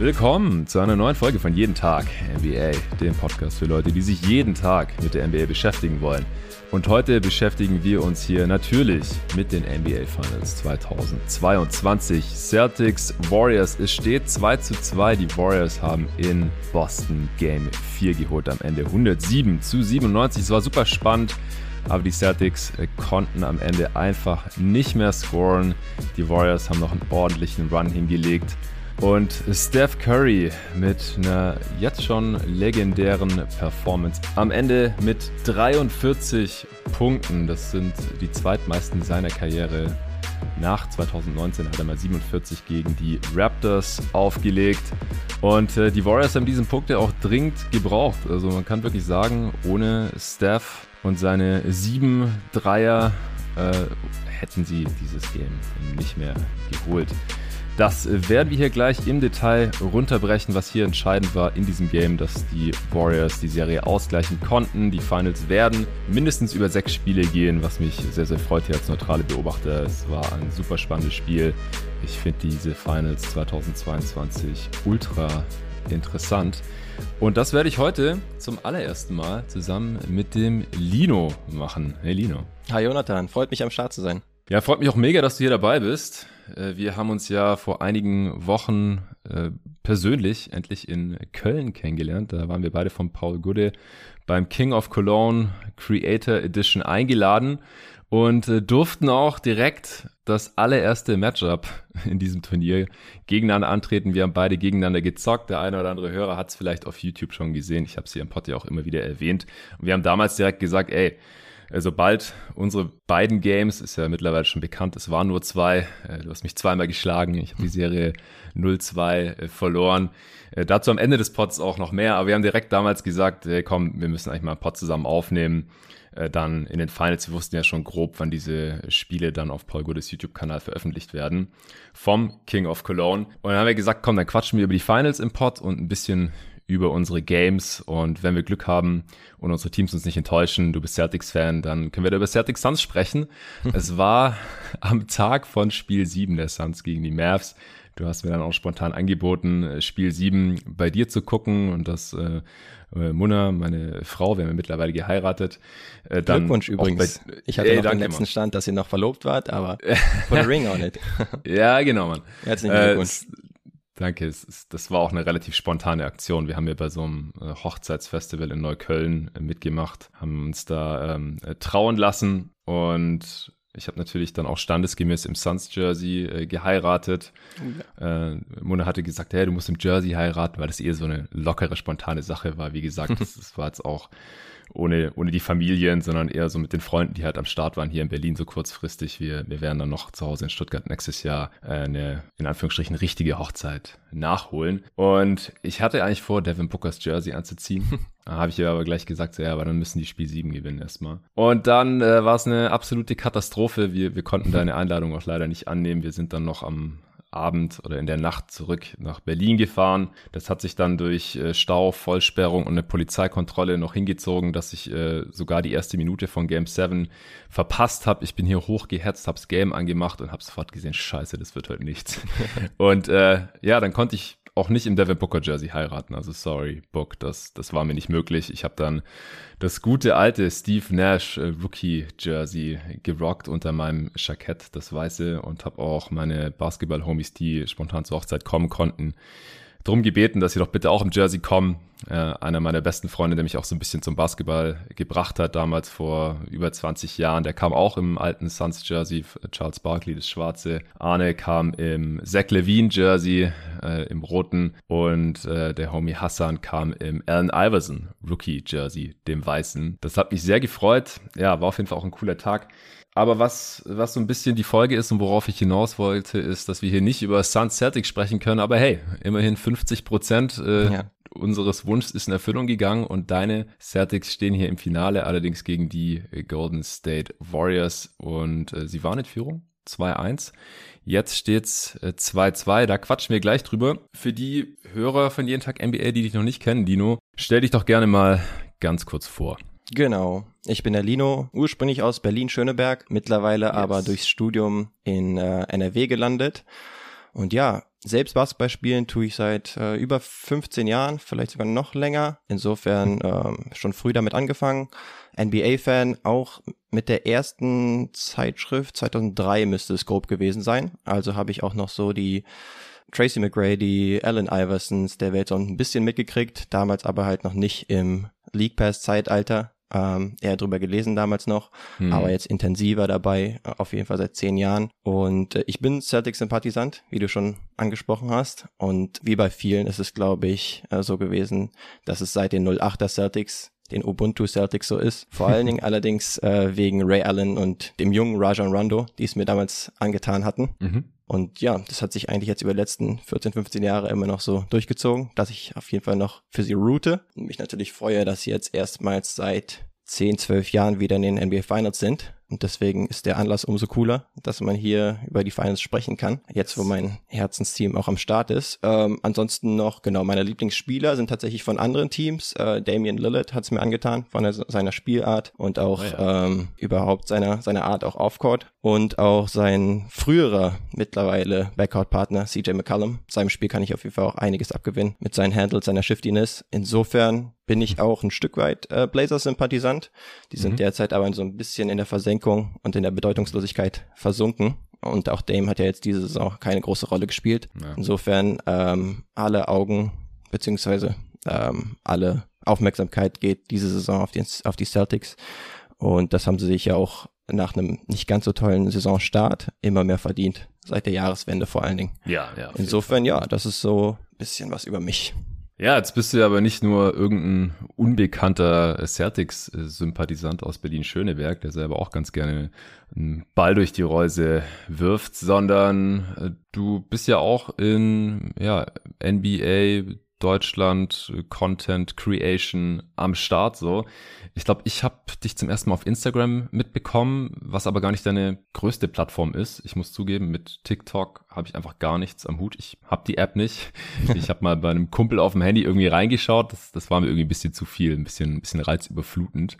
Willkommen zu einer neuen Folge von Jeden Tag NBA, dem Podcast für Leute, die sich jeden Tag mit der NBA beschäftigen wollen. Und heute beschäftigen wir uns hier natürlich mit den NBA Finals 2022. Celtics Warriors. Es steht 2 zu 2. Die Warriors haben in Boston Game 4 geholt am Ende 107 zu 97. Es war super spannend. Aber die Celtics äh, konnten am Ende einfach nicht mehr scoren. Die Warriors haben noch einen ordentlichen Run hingelegt. Und Steph Curry mit einer jetzt schon legendären Performance. Am Ende mit 43 Punkten. Das sind die zweitmeisten seiner Karriere. Nach 2019 hat er mal 47 gegen die Raptors aufgelegt. Und äh, die Warriors haben diesen Punkt ja auch dringend gebraucht. Also man kann wirklich sagen, ohne Steph und seine sieben Dreier äh, hätten sie dieses Game nicht mehr geholt. Das werden wir hier gleich im Detail runterbrechen, was hier entscheidend war in diesem Game, dass die Warriors die Serie ausgleichen konnten. Die Finals werden mindestens über sechs Spiele gehen, was mich sehr, sehr freut hier als neutrale Beobachter. Es war ein super spannendes Spiel. Ich finde diese Finals 2022 ultra interessant. Und das werde ich heute zum allerersten Mal zusammen mit dem Lino machen. Hey Lino. Hi Jonathan, freut mich am Start zu sein. Ja, freut mich auch mega, dass du hier dabei bist. Äh, wir haben uns ja vor einigen Wochen äh, persönlich endlich in Köln kennengelernt. Da waren wir beide von Paul Gude beim King of Cologne Creator Edition eingeladen und äh, durften auch direkt das allererste Matchup in diesem Turnier gegeneinander antreten. Wir haben beide gegeneinander gezockt. Der eine oder andere Hörer hat es vielleicht auf YouTube schon gesehen. Ich habe es hier im ja auch immer wieder erwähnt. Und wir haben damals direkt gesagt, ey, sobald unsere beiden Games, ist ja mittlerweile schon bekannt, es waren nur zwei, äh, du hast mich zweimal geschlagen, ich habe die Serie 0-2 äh, verloren. Äh, dazu am Ende des Pods auch noch mehr, aber wir haben direkt damals gesagt, komm, wir müssen eigentlich mal einen Pod zusammen aufnehmen. Dann in den Finals, wir wussten ja schon grob, wann diese Spiele dann auf Paul Goodes YouTube-Kanal veröffentlicht werden. Vom King of Cologne. Und dann haben wir gesagt, komm, dann quatschen wir über die Finals im Pod und ein bisschen über unsere Games und wenn wir Glück haben und unsere Teams uns nicht enttäuschen, du bist Celtics-Fan, dann können wir da über Celtics Suns sprechen. es war am Tag von Spiel 7 der Suns gegen die Mavs. Du hast mir dann auch spontan angeboten, Spiel 7 bei dir zu gucken und das äh, äh Munna, meine Frau, wir haben ja mittlerweile geheiratet. Äh, dann Glückwunsch übrigens. Bei, ich hatte ey, noch den letzten Stand, dass ihr noch verlobt wart, aber put a ring on it. ja, genau, Mann. Herzlichen Glückwunsch. Äh, Danke, ist, das war auch eine relativ spontane Aktion. Wir haben ja bei so einem äh, Hochzeitsfestival in Neukölln äh, mitgemacht, haben uns da ähm, äh, trauen lassen und ich habe natürlich dann auch standesgemäß im Suns Jersey äh, geheiratet. Ja. Äh, Mona hatte gesagt, hey, du musst im Jersey heiraten, weil das eher so eine lockere, spontane Sache war. Wie gesagt, das, das war jetzt auch ohne, ohne die Familien, sondern eher so mit den Freunden, die halt am Start waren hier in Berlin so kurzfristig. Wir, wir werden dann noch zu Hause in Stuttgart nächstes Jahr äh, eine, in Anführungsstrichen, richtige Hochzeit nachholen. Und ich hatte eigentlich vor, Devin Bookers Jersey anzuziehen. Habe ich ihr aber gleich gesagt, so, ja, aber dann müssen die Spiel 7 gewinnen erstmal. Und dann äh, war es eine absolute Katastrophe. Wir, wir konnten deine Einladung auch leider nicht annehmen. Wir sind dann noch am, Abend oder in der Nacht zurück nach Berlin gefahren. Das hat sich dann durch äh, Stau, Vollsperrung und eine Polizeikontrolle noch hingezogen, dass ich äh, sogar die erste Minute von Game 7 verpasst habe. Ich bin hier hochgehetzt, hab's Game angemacht und habe sofort gesehen, scheiße, das wird heute nichts. und äh, ja, dann konnte ich auch nicht im Devin Booker Jersey heiraten. Also sorry, Book, das, das war mir nicht möglich. Ich habe dann das gute alte Steve Nash äh, Rookie Jersey gerockt unter meinem Jackett, das weiße, und habe auch meine Basketball-Homies, die spontan zur Hochzeit kommen konnten, drum gebeten, dass sie doch bitte auch im Jersey kommen. Äh, einer meiner besten Freunde, der mich auch so ein bisschen zum Basketball gebracht hat, damals vor über 20 Jahren, der kam auch im alten Suns Jersey, Charles Barkley, das schwarze. Arne kam im Zach Levine Jersey, äh, im roten. Und äh, der Homie Hassan kam im Allen Iverson Rookie Jersey, dem weißen. Das hat mich sehr gefreut. Ja, war auf jeden Fall auch ein cooler Tag. Aber was, was so ein bisschen die Folge ist und worauf ich hinaus wollte, ist, dass wir hier nicht über Suns Celtics sprechen können. Aber hey, immerhin 50 Prozent äh, ja. unseres Wunschs ist in Erfüllung gegangen und deine Celtics stehen hier im Finale, allerdings gegen die Golden State Warriors und äh, sie waren in Führung. 2-1. Jetzt steht's 2-2. Äh, da quatschen wir gleich drüber. Für die Hörer von jeden Tag NBA, die dich noch nicht kennen, Dino, stell dich doch gerne mal ganz kurz vor. Genau. Ich bin der Lino, ursprünglich aus Berlin-Schöneberg, mittlerweile yes. aber durchs Studium in äh, NRW gelandet. Und ja, selbst Basketball spielen tue ich seit äh, über 15 Jahren, vielleicht sogar noch länger. Insofern ähm, schon früh damit angefangen. NBA-Fan, auch mit der ersten Zeitschrift 2003 müsste es grob gewesen sein. Also habe ich auch noch so die Tracy McGrady, Allen Iversons der Welt so ein bisschen mitgekriegt, damals aber halt noch nicht im League Pass Zeitalter ähm, eher drüber gelesen damals noch, hm. aber jetzt intensiver dabei, äh, auf jeden Fall seit zehn Jahren. Und äh, ich bin Celtics-Sympathisant, wie du schon angesprochen hast. Und wie bei vielen ist es, glaube ich, äh, so gewesen, dass es seit den 08er Celtics den Ubuntu Celtics so ist. Vor allen Dingen allerdings äh, wegen Ray Allen und dem jungen Rajon Rondo, die es mir damals angetan hatten. Mhm. Und ja, das hat sich eigentlich jetzt über die letzten 14, 15 Jahre immer noch so durchgezogen, dass ich auf jeden Fall noch für sie route. Und mich natürlich freue, dass sie jetzt erstmals seit 10, 12 Jahren wieder in den NBA Finals sind. Und deswegen ist der Anlass umso cooler, dass man hier über die Finals sprechen kann. Jetzt, wo mein Herzensteam auch am Start ist. Ähm, ansonsten noch, genau, meine Lieblingsspieler sind tatsächlich von anderen Teams. Äh, Damian Lillard hat es mir angetan, von der, seiner Spielart und auch oh ja. ähm, überhaupt seiner, seiner Art auch off-court. Und auch sein früherer, mittlerweile Backcourt-Partner CJ McCallum. Seinem Spiel kann ich auf jeden Fall auch einiges abgewinnen mit seinen Handles, seiner Shiftiness. Insofern bin ich auch ein Stück weit äh, Blazers-Sympathisant. Die sind mhm. derzeit aber so ein bisschen in der Versenkung und in der Bedeutungslosigkeit versunken. Und auch Dame hat ja jetzt diese Saison keine große Rolle gespielt. Ja. Insofern ähm, alle Augen beziehungsweise ähm, alle Aufmerksamkeit geht diese Saison auf die, auf die Celtics. Und das haben sie sich ja auch nach einem nicht ganz so tollen Saisonstart immer mehr verdient. Seit der Jahreswende vor allen Dingen. Ja, ja. Insofern, ja, das ist so ein bisschen was über mich. Ja, jetzt bist du aber nicht nur irgendein unbekannter Celtics-Sympathisant aus Berlin-Schöneberg, der selber auch ganz gerne einen Ball durch die Reuse wirft, sondern äh, du bist ja auch in ja, NBA, Deutschland, Content Creation am Start so. Ich glaube, ich habe dich zum ersten Mal auf Instagram mitbekommen, was aber gar nicht deine größte Plattform ist. Ich muss zugeben, mit TikTok habe ich einfach gar nichts am Hut. Ich habe die App nicht. Ich habe mal bei einem Kumpel auf dem Handy irgendwie reingeschaut. Das, das war mir irgendwie ein bisschen zu viel, ein bisschen, ein bisschen reizüberflutend.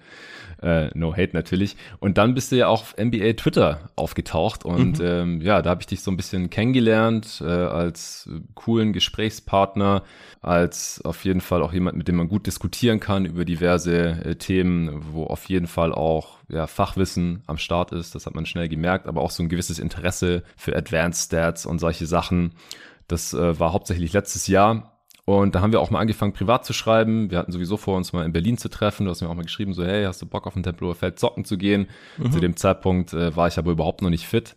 Äh, no hate natürlich. Und dann bist du ja auch auf NBA Twitter aufgetaucht und mhm. ähm, ja, da habe ich dich so ein bisschen kennengelernt äh, als coolen Gesprächspartner, als auf jeden Fall auch jemand, mit dem man gut diskutieren kann über diverse äh, Themen, wo auf jeden Fall auch ja, Fachwissen am Start ist. Das hat man schnell gemerkt, aber auch so ein gewisses Interesse für Advanced Stats und solche Sachen. Das äh, war hauptsächlich letztes Jahr. Und da haben wir auch mal angefangen, privat zu schreiben. Wir hatten sowieso vor, uns mal in Berlin zu treffen. Du hast mir auch mal geschrieben, so, hey, hast du Bock auf ein Tempelhofer Feld zocken zu gehen? Mhm. Zu dem Zeitpunkt äh, war ich aber überhaupt noch nicht fit.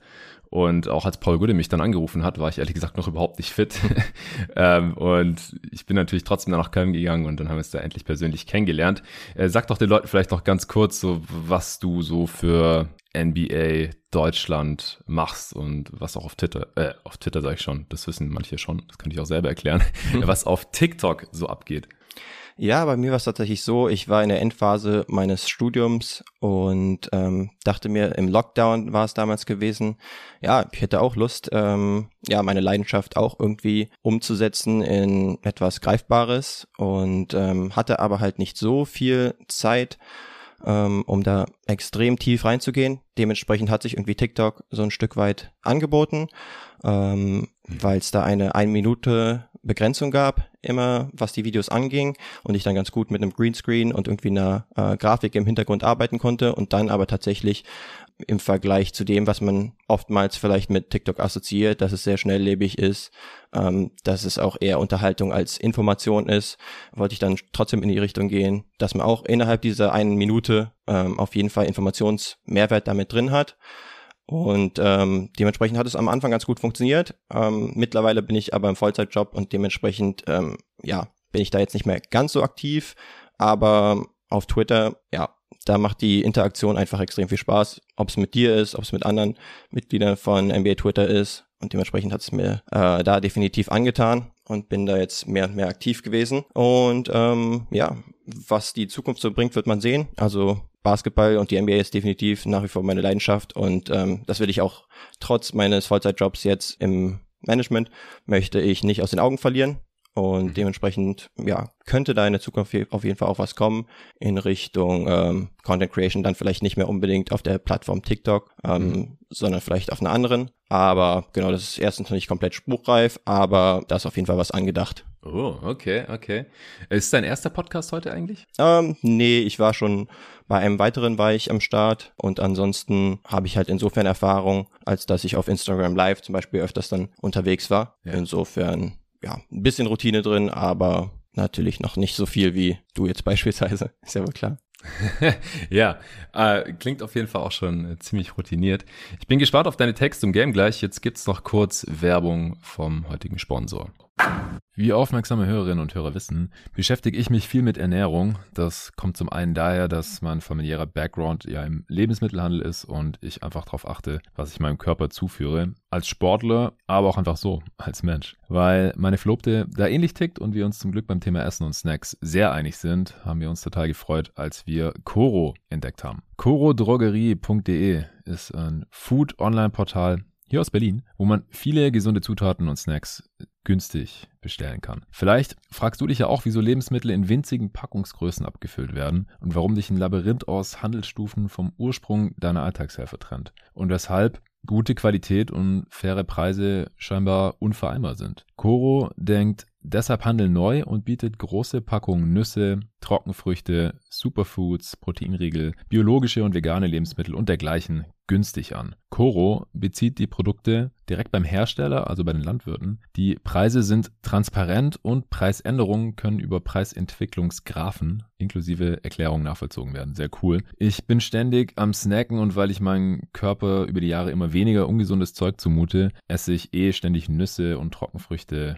Und auch als Paul Gude mich dann angerufen hat, war ich ehrlich gesagt noch überhaupt nicht fit. ähm, und ich bin natürlich trotzdem dann nach Köln gegangen und dann haben wir es da endlich persönlich kennengelernt. Äh, sag doch den Leuten vielleicht noch ganz kurz, so was du so für NBA Deutschland machst und was auch auf Twitter, äh, auf Twitter sage ich schon, das wissen manche schon, das könnte ich auch selber erklären, was auf TikTok so abgeht. Ja, bei mir war es tatsächlich so, ich war in der Endphase meines Studiums und ähm, dachte mir, im Lockdown war es damals gewesen, ja, ich hätte auch Lust, ähm, ja, meine Leidenschaft auch irgendwie umzusetzen in etwas Greifbares und ähm, hatte aber halt nicht so viel Zeit, ähm, um da extrem tief reinzugehen. Dementsprechend hat sich irgendwie TikTok so ein Stück weit angeboten, ähm, weil es da eine ein Minute Begrenzung gab, immer was die Videos anging und ich dann ganz gut mit einem Greenscreen und irgendwie einer äh, Grafik im Hintergrund arbeiten konnte und dann aber tatsächlich im Vergleich zu dem, was man oftmals vielleicht mit TikTok assoziiert, dass es sehr schnelllebig ist, ähm, dass es auch eher Unterhaltung als Information ist, wollte ich dann trotzdem in die Richtung gehen, dass man auch innerhalb dieser einen Minute ähm, auf jeden Fall Informationsmehrwert damit drin hat. Und ähm, dementsprechend hat es am Anfang ganz gut funktioniert. Ähm, mittlerweile bin ich aber im Vollzeitjob und dementsprechend, ähm, ja, bin ich da jetzt nicht mehr ganz so aktiv. Aber auf Twitter, ja, da macht die Interaktion einfach extrem viel Spaß. Ob es mit dir ist, ob es mit anderen Mitgliedern von NBA Twitter ist. Und dementsprechend hat es mir äh, da definitiv angetan und bin da jetzt mehr und mehr aktiv gewesen. Und ähm, ja, was die Zukunft so bringt, wird man sehen. Also Basketball und die NBA ist definitiv nach wie vor meine Leidenschaft und ähm, das will ich auch trotz meines Vollzeitjobs jetzt im Management möchte ich nicht aus den Augen verlieren. Und mhm. dementsprechend, ja, könnte da in der Zukunft auf jeden Fall auch was kommen in Richtung ähm, Content Creation, dann vielleicht nicht mehr unbedingt auf der Plattform TikTok, ähm, mhm. sondern vielleicht auf einer anderen. Aber genau, das ist erstens noch nicht komplett spruchreif, aber da ist auf jeden Fall was angedacht. Oh, okay, okay. Ist dein erster Podcast heute eigentlich? Ähm, nee, ich war schon bei einem weiteren war ich am Start und ansonsten habe ich halt insofern Erfahrung, als dass ich auf Instagram Live zum Beispiel öfters dann unterwegs war. Ja. Insofern, ja, ein bisschen Routine drin, aber natürlich noch nicht so viel wie du jetzt beispielsweise. Ist ja wohl klar. ja, äh, klingt auf jeden Fall auch schon äh, ziemlich routiniert. Ich bin gespannt auf deine Texte im Game gleich. Jetzt gibt's noch kurz Werbung vom heutigen Sponsor. Wie aufmerksame Hörerinnen und Hörer wissen, beschäftige ich mich viel mit Ernährung. Das kommt zum einen daher, dass mein familiärer Background ja im Lebensmittelhandel ist und ich einfach darauf achte, was ich meinem Körper zuführe. Als Sportler, aber auch einfach so, als Mensch. Weil meine Verlobte da ähnlich tickt und wir uns zum Glück beim Thema Essen und Snacks sehr einig sind, haben wir uns total gefreut, als wir Coro entdeckt haben. corodrogerie.de ist ein Food-Online-Portal, hier aus Berlin, wo man viele gesunde Zutaten und Snacks günstig bestellen kann. Vielleicht fragst du dich ja auch, wieso Lebensmittel in winzigen Packungsgrößen abgefüllt werden und warum dich ein Labyrinth aus Handelsstufen vom Ursprung deiner Alltagshelfer trennt und weshalb gute Qualität und faire Preise scheinbar unvereinbar sind. Coro denkt deshalb Handel neu und bietet große Packungen Nüsse, Trockenfrüchte, Superfoods, Proteinriegel, biologische und vegane Lebensmittel und dergleichen günstig an. Coro bezieht die Produkte direkt beim Hersteller, also bei den Landwirten. Die Preise sind transparent und Preisänderungen können über Preisentwicklungsgraphen inklusive Erklärungen nachvollzogen werden. Sehr cool. Ich bin ständig am Snacken und weil ich meinem Körper über die Jahre immer weniger ungesundes Zeug zumute, esse ich eh ständig Nüsse und Trockenfrüchte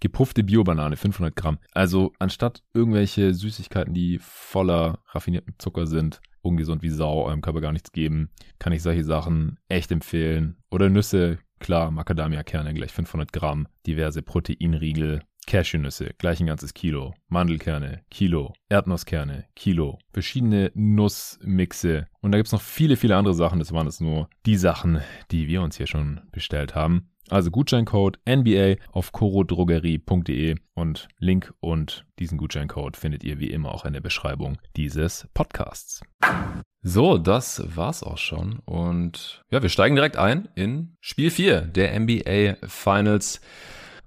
gepuffte Bio-Banane, 500 Gramm. Also anstatt irgendwelche Süßigkeiten, die voller raffinierten Zucker sind, ungesund wie Sau, eurem Körper gar nichts geben, kann ich solche Sachen echt empfehlen. Oder Nüsse, klar, Macadamia-Kerne gleich 500 Gramm, diverse Proteinriegel, Cashewnüsse, gleich ein ganzes Kilo, Mandelkerne, Kilo, Erdnusskerne, Kilo, verschiedene Nussmixe und da gibt's noch viele, viele andere Sachen. Das waren jetzt nur die Sachen, die wir uns hier schon bestellt haben. Also Gutscheincode NBA auf corodrogerie.de und Link und diesen Gutscheincode findet ihr wie immer auch in der Beschreibung dieses Podcasts. So, das war's auch schon und ja, wir steigen direkt ein in Spiel 4 der NBA Finals.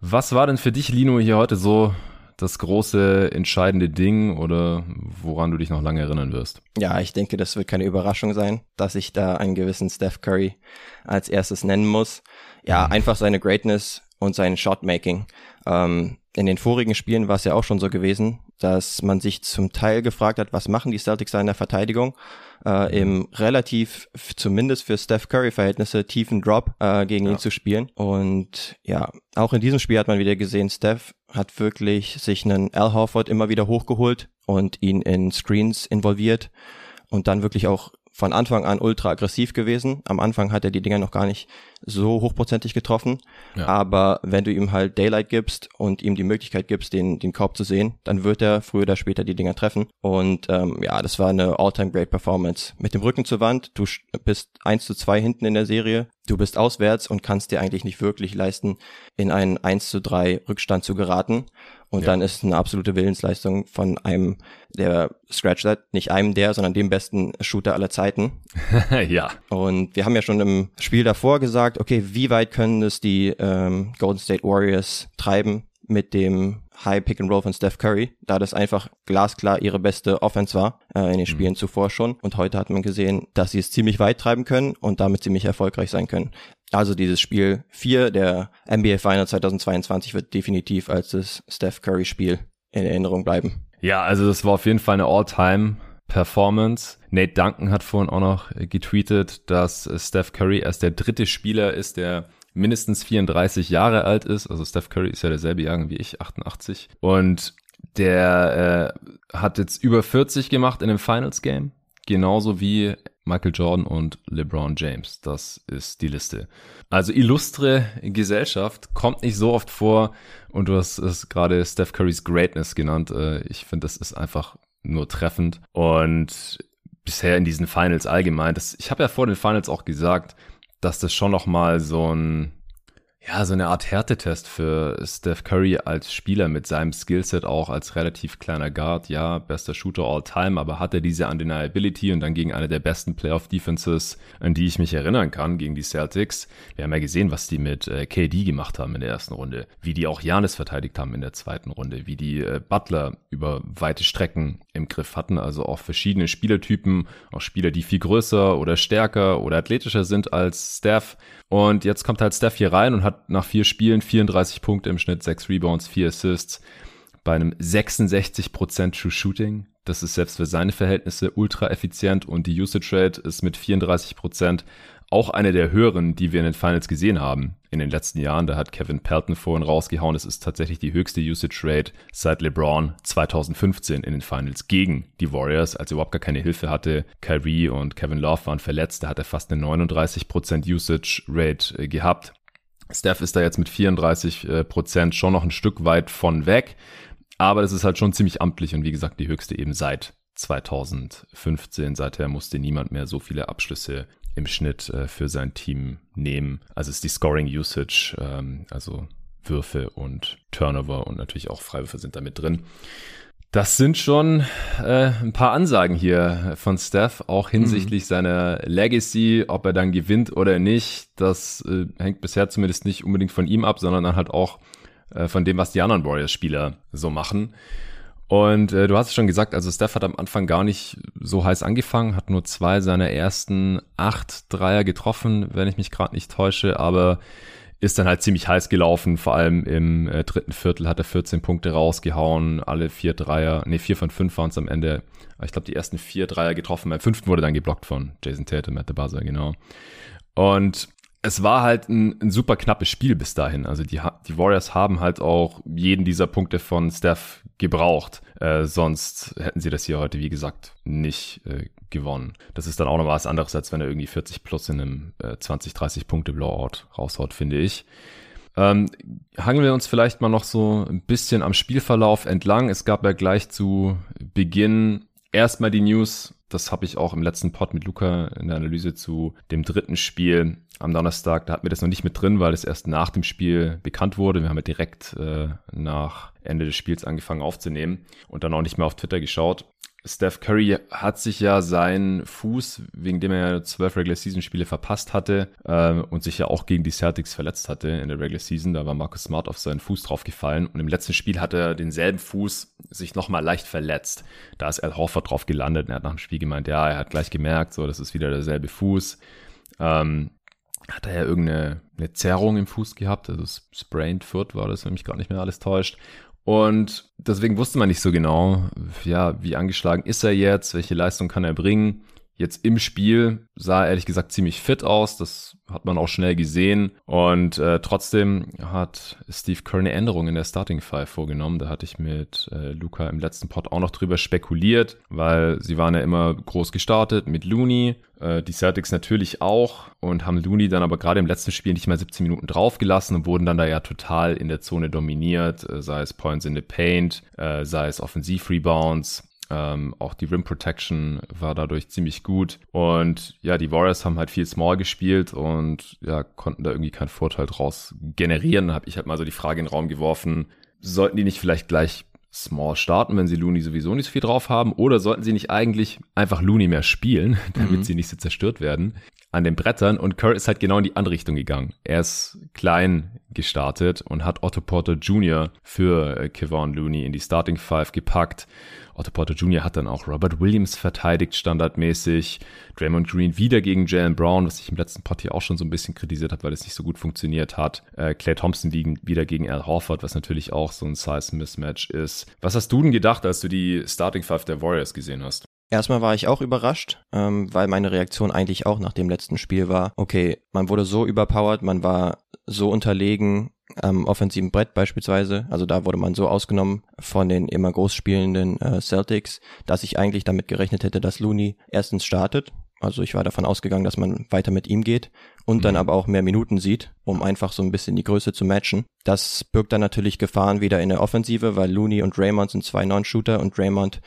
Was war denn für dich, Lino, hier heute so das große entscheidende Ding oder woran du dich noch lange erinnern wirst? Ja, ich denke, das wird keine Überraschung sein, dass ich da einen gewissen Steph Curry als erstes nennen muss. Ja, mhm. einfach seine Greatness und sein Shotmaking. Ähm, in den vorigen Spielen war es ja auch schon so gewesen, dass man sich zum Teil gefragt hat, was machen die Celtics da in der Verteidigung? Äh, Im relativ, zumindest für Steph Curry-Verhältnisse, tiefen Drop äh, gegen ja. ihn zu spielen. Und ja, auch in diesem Spiel hat man wieder gesehen, Steph hat wirklich sich einen Al Horford immer wieder hochgeholt und ihn in Screens involviert und dann wirklich auch von Anfang an ultra aggressiv gewesen. Am Anfang hat er die Dinger noch gar nicht so hochprozentig getroffen. Ja. Aber wenn du ihm halt Daylight gibst und ihm die Möglichkeit gibst, den, den Korb zu sehen, dann wird er früher oder später die Dinger treffen. Und ähm, ja, das war eine all-time great Performance. Mit dem Rücken zur Wand, du bist eins zu zwei hinten in der Serie, du bist auswärts und kannst dir eigentlich nicht wirklich leisten, in einen 1 zu 3 Rückstand zu geraten. Und ja. dann ist eine absolute Willensleistung von einem der Scratch that, nicht einem der, sondern dem besten Shooter aller Zeiten. ja. Und wir haben ja schon im Spiel davor gesagt, okay, wie weit können es die ähm, Golden State Warriors treiben mit dem High Pick and Roll von Steph Curry, da das einfach glasklar ihre beste Offense war äh, in den mhm. Spielen mhm. zuvor schon. Und heute hat man gesehen, dass sie es ziemlich weit treiben können und damit ziemlich erfolgreich sein können. Also dieses Spiel 4 der NBA Final 2022 wird definitiv als das Steph Curry Spiel in Erinnerung bleiben. Ja, also das war auf jeden Fall eine All-Time Performance. Nate Duncan hat vorhin auch noch getweetet, dass Steph Curry erst der dritte Spieler ist, der mindestens 34 Jahre alt ist. Also Steph Curry ist ja derselbe Jahrgang wie ich, 88. Und der äh, hat jetzt über 40 gemacht in dem Finals Game. Genauso wie Michael Jordan und LeBron James. Das ist die Liste. Also illustre Gesellschaft kommt nicht so oft vor und du hast es gerade Steph Currys Greatness genannt. Äh, ich finde, das ist einfach nur treffend und bisher in diesen Finals allgemein. Das, ich habe ja vor den Finals auch gesagt, dass das schon noch mal so ein ja, so eine Art Härtetest für Steph Curry als Spieler mit seinem Skillset auch als relativ kleiner Guard. Ja, bester Shooter all time, aber hat er diese Undeniability und dann gegen eine der besten Playoff Defenses, an die ich mich erinnern kann, gegen die Celtics. Wir haben ja gesehen, was die mit äh, KD gemacht haben in der ersten Runde, wie die auch Janis verteidigt haben in der zweiten Runde, wie die äh, Butler über weite Strecken im Griff hatten, also auch verschiedene Spielertypen, auch Spieler, die viel größer oder stärker oder athletischer sind als Steph. Und jetzt kommt halt Steph hier rein und hat nach vier Spielen 34 Punkte im Schnitt, sechs Rebounds, vier Assists bei einem 66% True Shooting. Das ist selbst für seine Verhältnisse ultra effizient und die Usage Rate ist mit 34% auch eine der höheren, die wir in den Finals gesehen haben in den letzten Jahren. Da hat Kevin Pelton vorhin rausgehauen. Es ist tatsächlich die höchste Usage Rate seit LeBron 2015 in den Finals gegen die Warriors, als er überhaupt gar keine Hilfe hatte. Kyrie und Kevin Love waren verletzt. Da hat er fast eine 39% Usage Rate äh, gehabt. Steph ist da jetzt mit 34 Prozent schon noch ein Stück weit von weg. Aber das ist halt schon ziemlich amtlich und wie gesagt die höchste eben seit 2015. Seither musste niemand mehr so viele Abschlüsse im Schnitt äh, für sein Team nehmen. Also ist die Scoring Usage, ähm, also Würfe und Turnover und natürlich auch Freiwürfe sind da mit drin. Das sind schon äh, ein paar Ansagen hier von Steph, auch hinsichtlich mhm. seiner Legacy, ob er dann gewinnt oder nicht. Das äh, hängt bisher zumindest nicht unbedingt von ihm ab, sondern dann halt auch äh, von dem, was die anderen Warriors-Spieler so machen. Und äh, du hast es schon gesagt, also Steph hat am Anfang gar nicht so heiß angefangen, hat nur zwei seiner ersten acht Dreier getroffen, wenn ich mich gerade nicht täusche, aber ist dann halt ziemlich heiß gelaufen, vor allem im äh, dritten Viertel hat er 14 Punkte rausgehauen, alle vier Dreier, nee, vier von fünf waren es am Ende. Ich glaube, die ersten vier Dreier getroffen, beim fünften wurde dann geblockt von Jason Tatum at the buzzer, genau. Und es war halt ein, ein, super knappes Spiel bis dahin. Also die, die Warriors haben halt auch jeden dieser Punkte von Steph gebraucht. Äh, sonst hätten sie das hier heute, wie gesagt, nicht äh, gewonnen. Das ist dann auch noch was anderes, als wenn er irgendwie 40 plus in einem äh, 20, 30 Punkte Blowout raushaut, finde ich. Ähm, hangeln wir uns vielleicht mal noch so ein bisschen am Spielverlauf entlang. Es gab ja gleich zu Beginn erstmal die News, das habe ich auch im letzten Pod mit Luca in der Analyse zu dem dritten Spiel am Donnerstag. Da hatten wir das noch nicht mit drin, weil es erst nach dem Spiel bekannt wurde. Wir haben ja direkt äh, nach Ende des Spiels angefangen aufzunehmen und dann auch nicht mehr auf Twitter geschaut. Steph Curry hat sich ja seinen Fuß, wegen dem er ja zwölf Regular Season Spiele verpasst hatte äh, und sich ja auch gegen die Celtics verletzt hatte in der Regular Season. Da war Marcus Smart auf seinen Fuß draufgefallen und im letzten Spiel hat er denselben Fuß sich nochmal leicht verletzt. Da ist Al Horford drauf gelandet und er hat nach dem Spiel gemeint, ja, er hat gleich gemerkt, so, das ist wieder derselbe Fuß. Ähm, hat er ja irgendeine eine Zerrung im Fuß gehabt, also sprained foot war das, wenn mich gerade nicht mehr alles täuscht. Und deswegen wusste man nicht so genau, ja, wie angeschlagen ist er jetzt, welche Leistung kann er bringen. Jetzt im Spiel sah er ehrlich gesagt ziemlich fit aus, das hat man auch schnell gesehen. Und äh, trotzdem hat Steve Kerr eine Änderung in der Starting Five vorgenommen. Da hatte ich mit äh, Luca im letzten Pod auch noch drüber spekuliert, weil sie waren ja immer groß gestartet mit Looney, äh, die Celtics natürlich auch und haben Looney dann aber gerade im letzten Spiel nicht mal 17 Minuten draufgelassen und wurden dann da ja total in der Zone dominiert, äh, sei es Points in the Paint, äh, sei es Offensiv-Rebounds. Ähm, auch die Rim Protection war dadurch ziemlich gut. Und ja, die Warriors haben halt viel Small gespielt und ja, konnten da irgendwie keinen Vorteil draus generieren. Da habe ich halt mal so die Frage in den Raum geworfen, sollten die nicht vielleicht gleich Small starten, wenn sie Looney sowieso nicht so viel drauf haben? Oder sollten sie nicht eigentlich einfach Looney mehr spielen, damit mhm. sie nicht so zerstört werden? An den Brettern und Kerr ist halt genau in die andere Richtung gegangen. Er ist klein gestartet und hat Otto Porter Jr. für äh, Kevon Looney in die Starting Five gepackt. Otto Porter Jr. hat dann auch Robert Williams verteidigt, standardmäßig. Draymond Green wieder gegen Jalen Brown, was ich im letzten Part hier auch schon so ein bisschen kritisiert habe, weil es nicht so gut funktioniert hat. Äh, Clay Thompson wieder gegen Al Horford, was natürlich auch so ein Size-Mismatch ist. Was hast du denn gedacht, als du die Starting Five der Warriors gesehen hast? Erstmal war ich auch überrascht, ähm, weil meine Reaktion eigentlich auch nach dem letzten Spiel war, okay, man wurde so überpowered, man war so unterlegen am offensiven Brett beispielsweise, also da wurde man so ausgenommen von den immer groß spielenden äh, Celtics, dass ich eigentlich damit gerechnet hätte, dass Looney erstens startet, also ich war davon ausgegangen, dass man weiter mit ihm geht und mhm. dann aber auch mehr Minuten sieht, um einfach so ein bisschen die Größe zu matchen. Das birgt dann natürlich Gefahren wieder in der Offensive, weil Looney und Raymond sind zwei Non-Shooter und Raymond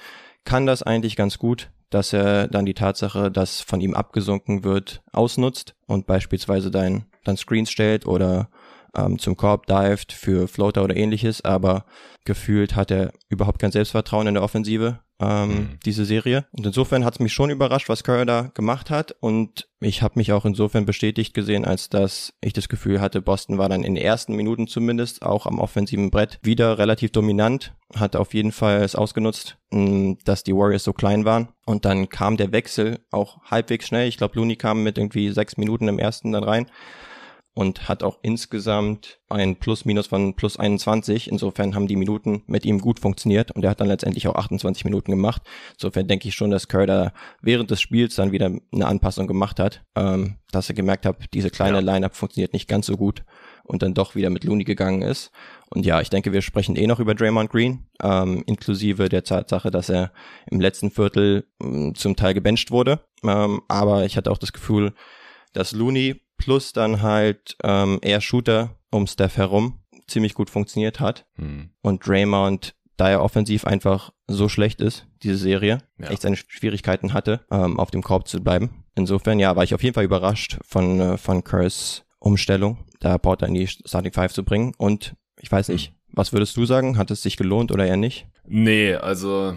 kann das eigentlich ganz gut, dass er dann die Tatsache, dass von ihm abgesunken wird, ausnutzt und beispielsweise dann, dann Screens stellt oder ähm, zum Korb dived für Floater oder ähnliches, aber gefühlt hat er überhaupt kein Selbstvertrauen in der Offensive ähm, mhm. diese Serie. Und insofern hat es mich schon überrascht, was Curry da gemacht hat. Und ich habe mich auch insofern bestätigt gesehen, als dass ich das Gefühl hatte, Boston war dann in den ersten Minuten zumindest auch am offensiven Brett wieder relativ dominant, hat auf jeden Fall es ausgenutzt, dass die Warriors so klein waren. Und dann kam der Wechsel auch halbwegs schnell. Ich glaube, Looney kam mit irgendwie sechs Minuten im ersten dann rein und hat auch insgesamt ein Plus-Minus von plus 21. Insofern haben die Minuten mit ihm gut funktioniert und er hat dann letztendlich auch 28 Minuten gemacht. Insofern denke ich schon, dass Kerr da während des Spiels dann wieder eine Anpassung gemacht hat, ähm, dass er gemerkt hat, diese kleine ja. Line-Up funktioniert nicht ganz so gut und dann doch wieder mit Looney gegangen ist. Und ja, ich denke, wir sprechen eh noch über Draymond Green, ähm, inklusive der Tatsache, dass er im letzten Viertel ähm, zum Teil gebencht wurde. Ähm, aber ich hatte auch das Gefühl, dass Looney plus dann halt ähm, eher Shooter um Steph herum ziemlich gut funktioniert hat. Hm. Und Draymond, da er offensiv einfach so schlecht ist, diese Serie, ja. echt seine Schwierigkeiten hatte, ähm, auf dem Korb zu bleiben. Insofern, ja, war ich auf jeden Fall überrascht von, äh, von Kerrs Umstellung, da Porter in die Starting Five zu bringen. Und ich weiß nicht, hm. was würdest du sagen? Hat es sich gelohnt oder eher nicht? Nee, also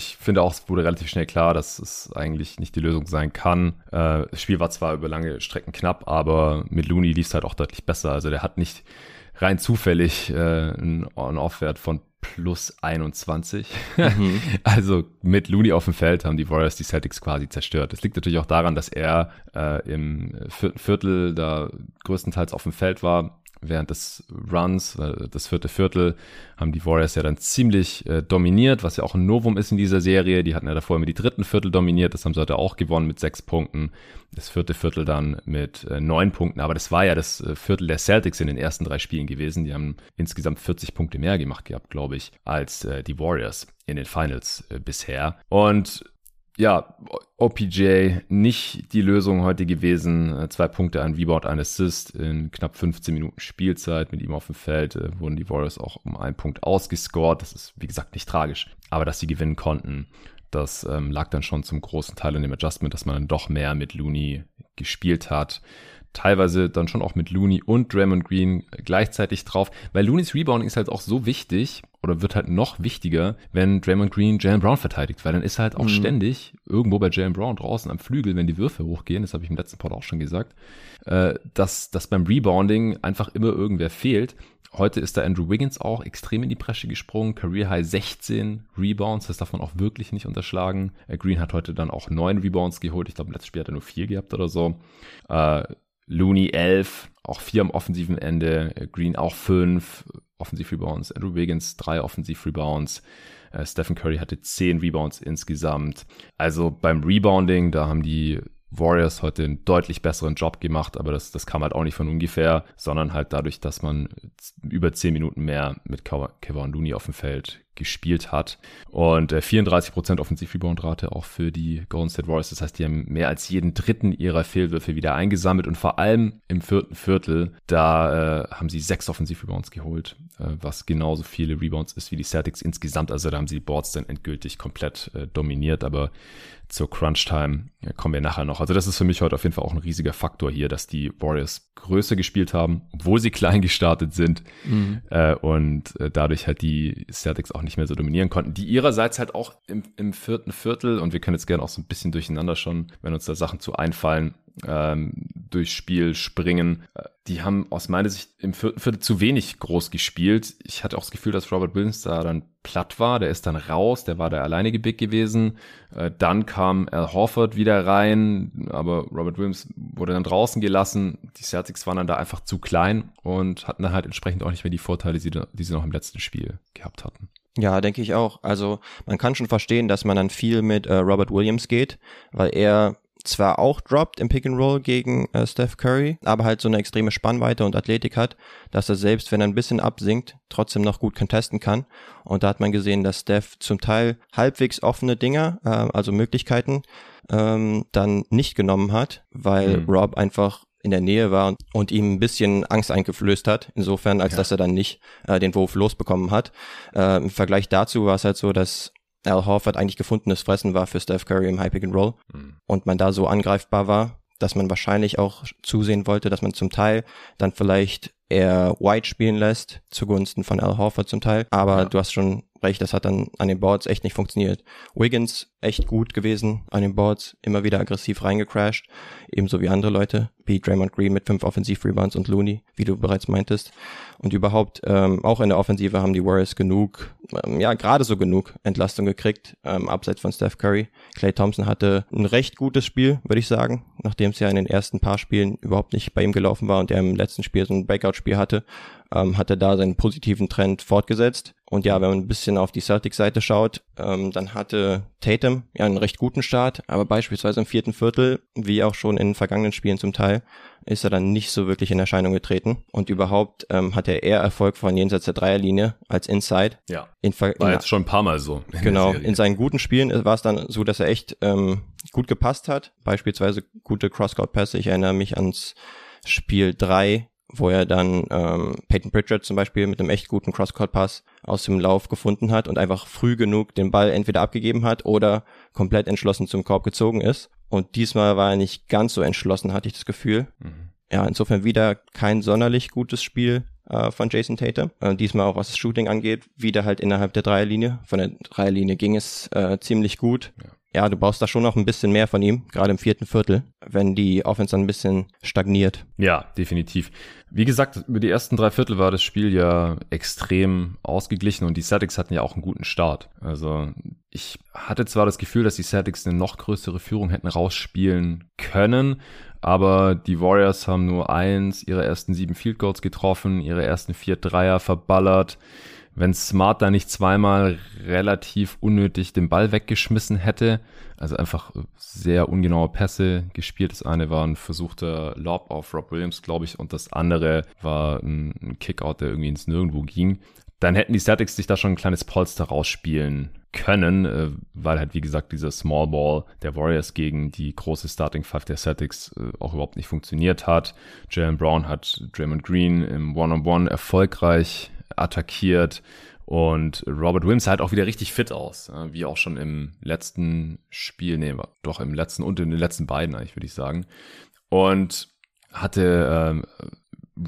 ich finde auch, es wurde relativ schnell klar, dass es eigentlich nicht die Lösung sein kann. Äh, das Spiel war zwar über lange Strecken knapp, aber mit Looney lief es halt auch deutlich besser. Also der hat nicht rein zufällig äh, einen On-Off-Wert von plus 21. Mhm. also mit Looney auf dem Feld haben die Warriors die Celtics quasi zerstört. Das liegt natürlich auch daran, dass er äh, im vierten Viertel da größtenteils auf dem Feld war während des Runs, das vierte Viertel, haben die Warriors ja dann ziemlich äh, dominiert, was ja auch ein Novum ist in dieser Serie. Die hatten ja davor immer die dritten Viertel dominiert, das haben sie heute auch gewonnen mit sechs Punkten. Das vierte Viertel dann mit äh, neun Punkten, aber das war ja das äh, Viertel der Celtics in den ersten drei Spielen gewesen. Die haben insgesamt 40 Punkte mehr gemacht gehabt, glaube ich, als äh, die Warriors in den Finals äh, bisher. Und ja, OPJ nicht die Lösung heute gewesen. Äh, zwei Punkte, ein Rebound, ein Assist in knapp 15 Minuten Spielzeit mit ihm auf dem Feld äh, wurden die Warriors auch um einen Punkt ausgescored. Das ist, wie gesagt, nicht tragisch. Aber dass sie gewinnen konnten, das ähm, lag dann schon zum großen Teil in dem Adjustment, dass man dann doch mehr mit Looney gespielt hat teilweise dann schon auch mit Looney und Draymond Green gleichzeitig drauf, weil Looneys Rebounding ist halt auch so wichtig oder wird halt noch wichtiger, wenn Draymond Green Jalen Brown verteidigt, weil dann ist er halt auch mhm. ständig irgendwo bei Jalen Brown draußen am Flügel, wenn die Würfe hochgehen, das habe ich im letzten Pod auch schon gesagt, äh, dass, dass beim Rebounding einfach immer irgendwer fehlt. Heute ist da Andrew Wiggins auch extrem in die Bresche gesprungen. Career High 16 Rebounds, das darf man auch wirklich nicht unterschlagen. Äh, Green hat heute dann auch neun Rebounds geholt. Ich glaube, im letzten Spiel hat er nur vier gehabt oder so. Äh, Looney 11, auch vier am offensiven Ende, äh, Green auch fünf Offensiv-Rebounds, Andrew Wiggins drei Offensiv-Rebounds, äh, Stephen Curry hatte zehn Rebounds insgesamt. Also beim Rebounding, da haben die Warriors heute einen deutlich besseren Job gemacht, aber das, das kam halt auch nicht von ungefähr, sondern halt dadurch, dass man über zehn Minuten mehr mit Kevin Looney auf dem Feld gespielt hat. Und äh, 34% Offensiv-Rebound-Rate auch für die Golden State Warriors. Das heißt, die haben mehr als jeden dritten ihrer Fehlwürfe wieder eingesammelt und vor allem im vierten Viertel, da äh, haben sie sechs Offensiv-Rebounds geholt, äh, was genauso viele Rebounds ist wie die Celtics insgesamt. Also da haben sie die Boards dann endgültig komplett äh, dominiert, aber zur Crunch-Time ja, kommen wir nachher noch. Also das ist für mich heute auf jeden Fall auch ein riesiger Faktor hier, dass die Warriors größer gespielt haben, obwohl sie klein gestartet sind mhm. äh, und äh, dadurch halt die Celtics auch nicht nicht mehr so dominieren konnten, die ihrerseits halt auch im, im vierten Viertel, und wir können jetzt gerne auch so ein bisschen durcheinander schon, wenn uns da Sachen zu einfallen, ähm, durchs Spiel springen. Äh, die haben aus meiner Sicht im vierten Viertel zu wenig groß gespielt. Ich hatte auch das Gefühl, dass Robert Williams da dann platt war. Der ist dann raus, der war der alleinige Big gewesen. Äh, dann kam Al Horford wieder rein, aber Robert Williams wurde dann draußen gelassen. Die Celtics waren dann da einfach zu klein und hatten dann halt entsprechend auch nicht mehr die Vorteile, die sie noch im letzten Spiel gehabt hatten. Ja, denke ich auch. Also man kann schon verstehen, dass man dann viel mit äh, Robert Williams geht, weil er zwar auch droppt im Pick and Roll gegen äh, Steph Curry, aber halt so eine extreme Spannweite und Athletik hat, dass er selbst, wenn er ein bisschen absinkt, trotzdem noch gut contesten kann. Und da hat man gesehen, dass Steph zum Teil halbwegs offene Dinger, äh, also Möglichkeiten, ähm, dann nicht genommen hat, weil mhm. Rob einfach in der Nähe war und ihm ein bisschen Angst eingeflößt hat, insofern, als ja. dass er dann nicht äh, den Wurf losbekommen hat. Äh, Im Vergleich dazu war es halt so, dass Al Horford eigentlich gefundenes Fressen war für Steph Curry im High Pick and Roll mhm. und man da so angreifbar war, dass man wahrscheinlich auch zusehen wollte, dass man zum Teil dann vielleicht eher White spielen lässt, zugunsten von Al Horford zum Teil. Aber ja. du hast schon recht, das hat dann an den Boards echt nicht funktioniert. Wiggins echt gut gewesen an den Boards, immer wieder aggressiv reingecrashed, ebenso wie andere Leute, wie Draymond Green mit fünf Offensiv-Rebounds und Looney, wie du bereits meintest. Und überhaupt, ähm, auch in der Offensive haben die Warriors genug, ähm, ja, gerade so genug Entlastung gekriegt, ähm, abseits von Steph Curry. Clay Thompson hatte ein recht gutes Spiel, würde ich sagen, nachdem es ja in den ersten paar Spielen überhaupt nicht bei ihm gelaufen war und er im letzten Spiel so ein Breakout-Spiel hatte, ähm, hat er da seinen positiven Trend fortgesetzt. Und ja, wenn man ein bisschen auf die Celtics-Seite schaut, ähm, dann hatte Tatum ja einen recht guten Start, aber beispielsweise im vierten Viertel, wie auch schon in vergangenen Spielen zum Teil, ist er dann nicht so wirklich in Erscheinung getreten. Und überhaupt ähm, hat er eher Erfolg von jenseits der Dreierlinie als Inside. Ja. In war in, jetzt schon ein paar Mal so. Genau. In seinen guten Spielen war es dann so, dass er echt ähm, gut gepasst hat. Beispielsweise gute Cross-Court-Pässe. Ich erinnere mich ans Spiel 3 wo er dann ähm, Peyton Pritchard zum Beispiel mit einem echt guten Cross-Court-Pass aus dem Lauf gefunden hat und einfach früh genug den Ball entweder abgegeben hat oder komplett entschlossen zum Korb gezogen ist. Und diesmal war er nicht ganz so entschlossen, hatte ich das Gefühl. Mhm. Ja, insofern wieder kein sonderlich gutes Spiel äh, von Jason Tatum. Äh, diesmal auch was das Shooting angeht, wieder halt innerhalb der Dreierlinie. Von der Dreierlinie ging es äh, ziemlich gut. Ja ja, du brauchst da schon noch ein bisschen mehr von ihm, gerade im vierten Viertel, wenn die Offense dann ein bisschen stagniert. Ja, definitiv. Wie gesagt, über die ersten drei Viertel war das Spiel ja extrem ausgeglichen und die Celtics hatten ja auch einen guten Start. Also ich hatte zwar das Gefühl, dass die Celtics eine noch größere Führung hätten rausspielen können, aber die Warriors haben nur eins ihre ersten sieben Field Goals getroffen, ihre ersten vier Dreier verballert wenn Smart da nicht zweimal relativ unnötig den Ball weggeschmissen hätte. Also einfach sehr ungenaue Pässe gespielt. Das eine war ein versuchter Lob auf Rob Williams, glaube ich, und das andere war ein, ein Kickout, der irgendwie ins Nirgendwo ging. Dann hätten die Celtics sich da schon ein kleines Polster rausspielen können, äh, weil halt wie gesagt dieser Small Ball der Warriors gegen die große Starting Five der Celtics äh, auch überhaupt nicht funktioniert hat. Jalen Brown hat Draymond Green im One-on-One -on -One erfolgreich attackiert. Und Robert Williams sah halt auch wieder richtig fit aus, wie auch schon im letzten Spiel, nee, doch im letzten und in den letzten beiden eigentlich, würde ich sagen. Und hatte ähm,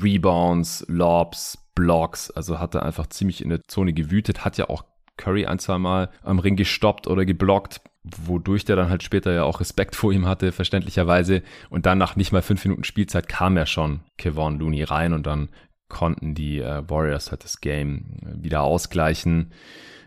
Rebounds, Lobs, Blocks, also hatte einfach ziemlich in der Zone gewütet, hat ja auch Curry ein, zwei Mal am Ring gestoppt oder geblockt, wodurch der dann halt später ja auch Respekt vor ihm hatte, verständlicherweise. Und dann nach nicht mal fünf Minuten Spielzeit kam ja schon Kevon Looney rein und dann konnten die äh, Warriors halt das Game äh, wieder ausgleichen.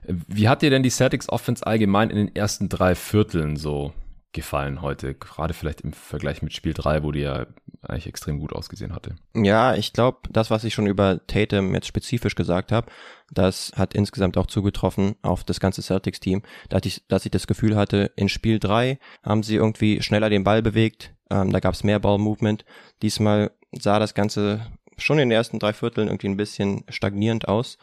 Wie hat dir denn die Celtics Offense allgemein in den ersten drei Vierteln so gefallen heute? Gerade vielleicht im Vergleich mit Spiel 3, wo die ja eigentlich extrem gut ausgesehen hatte. Ja, ich glaube, das, was ich schon über Tatum jetzt spezifisch gesagt habe, das hat insgesamt auch zugetroffen auf das ganze Celtics-Team, dass ich, dass ich das Gefühl hatte, in Spiel 3 haben sie irgendwie schneller den Ball bewegt, ähm, da gab es mehr Ball-Movement. Diesmal sah das Ganze schon in den ersten drei Vierteln irgendwie ein bisschen stagnierend aus.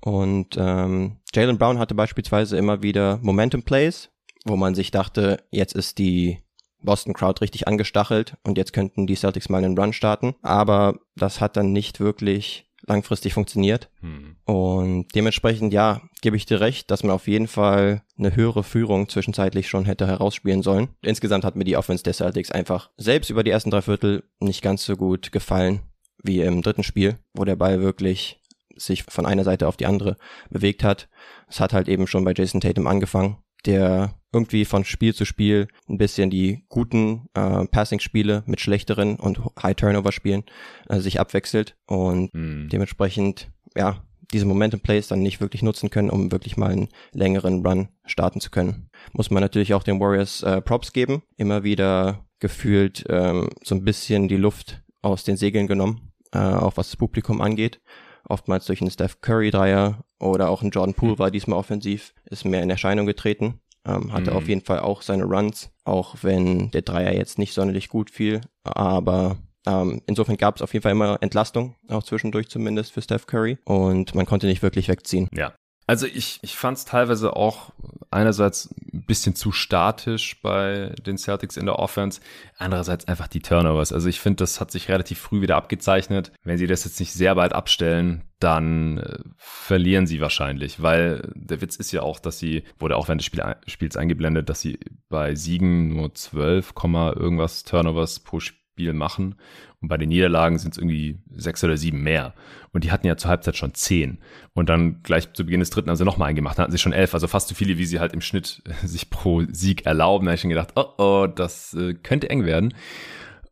Und ähm, Jalen Brown hatte beispielsweise immer wieder Momentum Plays, wo man sich dachte, jetzt ist die Boston Crowd richtig angestachelt und jetzt könnten die Celtics mal einen Run starten. Aber das hat dann nicht wirklich langfristig funktioniert. Hm. Und dementsprechend, ja, gebe ich dir recht, dass man auf jeden Fall eine höhere Führung zwischenzeitlich schon hätte herausspielen sollen. Insgesamt hat mir die Offense der Celtics einfach selbst über die ersten drei Viertel nicht ganz so gut gefallen wie im dritten Spiel, wo der Ball wirklich sich von einer Seite auf die andere bewegt hat. Es hat halt eben schon bei Jason Tatum angefangen, der irgendwie von Spiel zu Spiel ein bisschen die guten äh, Passing-Spiele mit schlechteren und High-Turnover-Spielen äh, sich abwechselt und mhm. dementsprechend, ja, diese Momentum-Plays dann nicht wirklich nutzen können, um wirklich mal einen längeren Run starten zu können. Muss man natürlich auch den Warriors äh, Props geben. Immer wieder gefühlt ähm, so ein bisschen die Luft aus den Segeln genommen, äh, auch was das Publikum angeht. Oftmals durch einen Steph Curry Dreier oder auch ein Jordan Poole war diesmal offensiv, ist mehr in Erscheinung getreten. Ähm, hatte mhm. auf jeden Fall auch seine Runs, auch wenn der Dreier jetzt nicht sonderlich gut fiel. Aber ähm, insofern gab es auf jeden Fall immer Entlastung, auch zwischendurch zumindest für Steph Curry. Und man konnte nicht wirklich wegziehen. Ja, also ich, ich fand es teilweise auch einerseits ein bisschen zu statisch bei den Celtics in der Offense, andererseits einfach die Turnovers. Also ich finde, das hat sich relativ früh wieder abgezeichnet. Wenn sie das jetzt nicht sehr bald abstellen, dann äh, verlieren sie wahrscheinlich, weil der Witz ist ja auch, dass sie, wurde auch während des Spiel, Spiels eingeblendet, dass sie bei Siegen nur 12, irgendwas Turnovers pro Spiel machen und bei den Niederlagen sind es irgendwie sechs oder sieben mehr. Und die hatten ja zur Halbzeit schon zehn. Und dann gleich zu Beginn des dritten haben sie nochmal eingemacht. Dann hatten sie schon elf, also fast so viele, wie sie halt im Schnitt sich pro Sieg erlauben. Da habe ich schon gedacht, oh oh, das äh, könnte eng werden.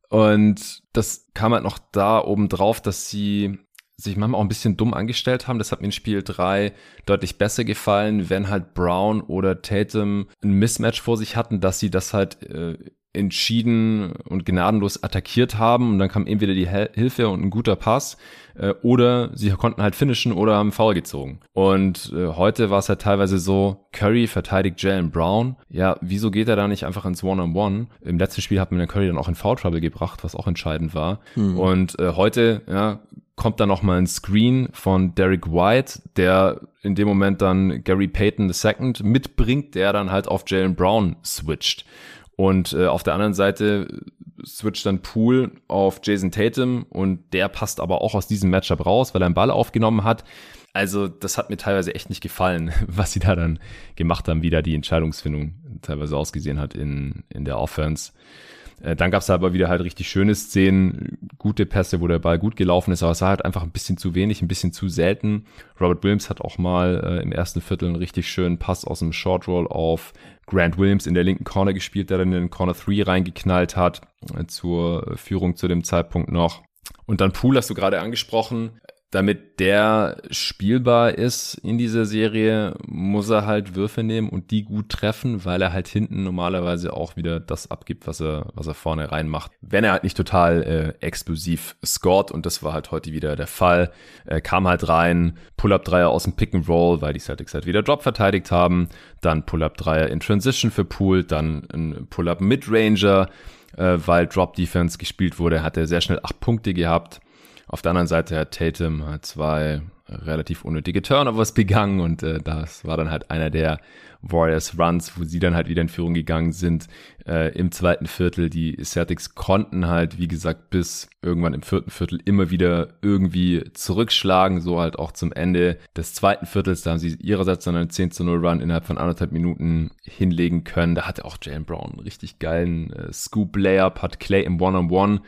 Und das kam halt noch da oben drauf, dass sie sich manchmal auch ein bisschen dumm angestellt haben. Das hat mir in Spiel drei deutlich besser gefallen, wenn halt Brown oder Tatum ein Mismatch vor sich hatten, dass sie das halt äh, entschieden und gnadenlos attackiert haben und dann kam entweder die Hilfe und ein guter Pass äh, oder sie konnten halt finishen oder haben Foul gezogen. Und äh, heute war es halt teilweise so, Curry verteidigt Jalen Brown. Ja, wieso geht er da nicht einfach ins One-on-One? -on -One? Im letzten Spiel hat man den Curry dann auch in Foul Trouble gebracht, was auch entscheidend war. Mhm. Und äh, heute, ja, kommt dann noch mal ein Screen von Derek White, der in dem Moment dann Gary Payton II mitbringt, der dann halt auf Jalen Brown switcht. Und äh, auf der anderen Seite switcht dann Poole auf Jason Tatum und der passt aber auch aus diesem Matchup raus, weil er einen Ball aufgenommen hat. Also das hat mir teilweise echt nicht gefallen, was sie da dann gemacht haben, wie da die Entscheidungsfindung teilweise ausgesehen hat in, in der Offense. Äh, dann gab es aber wieder halt richtig schöne Szenen, gute Pässe, wo der Ball gut gelaufen ist, aber es war halt einfach ein bisschen zu wenig, ein bisschen zu selten. Robert Williams hat auch mal äh, im ersten Viertel einen richtig schönen Pass aus dem Short Roll auf Grant Williams in der linken Corner gespielt, der dann in den Corner 3 reingeknallt hat, äh, zur Führung zu dem Zeitpunkt noch. Und dann Pool hast du gerade angesprochen damit der spielbar ist in dieser Serie, muss er halt Würfe nehmen und die gut treffen, weil er halt hinten normalerweise auch wieder das abgibt, was er, was er vorne reinmacht. Wenn er halt nicht total äh, explosiv scored und das war halt heute wieder der Fall, äh, kam halt rein, Pull-Up-Dreier aus dem Pick and Roll, weil die Celtics halt wieder Drop verteidigt haben, dann Pull-Up-Dreier in Transition für Pool, dann ein Pull-Up Mid-Ranger, äh, weil Drop Defense gespielt wurde, hat er sehr schnell acht Punkte gehabt auf der anderen Seite hat Tatum zwei relativ unnötige Turnovers begangen und äh, das war dann halt einer der Warriors Runs, wo sie dann halt wieder in Führung gegangen sind äh, im zweiten Viertel. Die Celtics konnten halt, wie gesagt, bis irgendwann im vierten Viertel immer wieder irgendwie zurückschlagen, so halt auch zum Ende des zweiten Viertels. Da haben sie ihrerseits dann einen 10 zu 0 Run innerhalb von anderthalb Minuten hinlegen können. Da hatte auch Jalen Brown einen richtig geilen äh, Scoop-Layup, hat Clay im One-on-One -on -One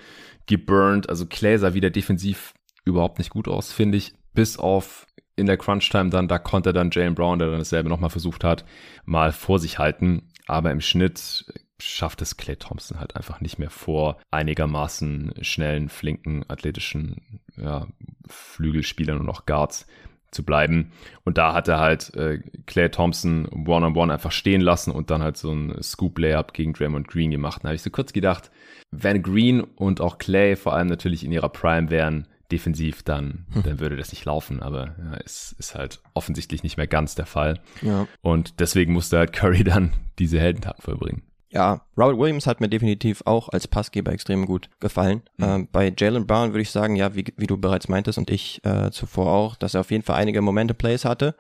geburnt. Also Clay sah wieder defensiv überhaupt nicht gut aus, finde ich. Bis auf in der Crunch-Time dann, da konnte dann Jalen Brown, der dann dasselbe nochmal versucht hat, mal vor sich halten. Aber im Schnitt schafft es Clay Thompson halt einfach nicht mehr vor einigermaßen schnellen, flinken, athletischen ja, Flügelspielern und auch Guards zu bleiben. Und da hat er halt äh, Clay Thompson one-on-one -on -one einfach stehen lassen und dann halt so ein Scoop-Layup gegen Draymond Green gemacht. Da habe ich so kurz gedacht, wenn Green und auch Clay vor allem natürlich in ihrer Prime wären, defensiv, dann, hm. dann würde das nicht laufen. Aber ja, es ist halt offensichtlich nicht mehr ganz der Fall. Ja. Und deswegen musste halt Curry dann diese Heldentaten vollbringen. Ja, Robert Williams hat mir definitiv auch als Passgeber extrem gut gefallen. Mhm. Ähm, bei Jalen Brown würde ich sagen, ja, wie, wie du bereits meintest und ich äh, zuvor auch, dass er auf jeden Fall einige Momente-Plays hatte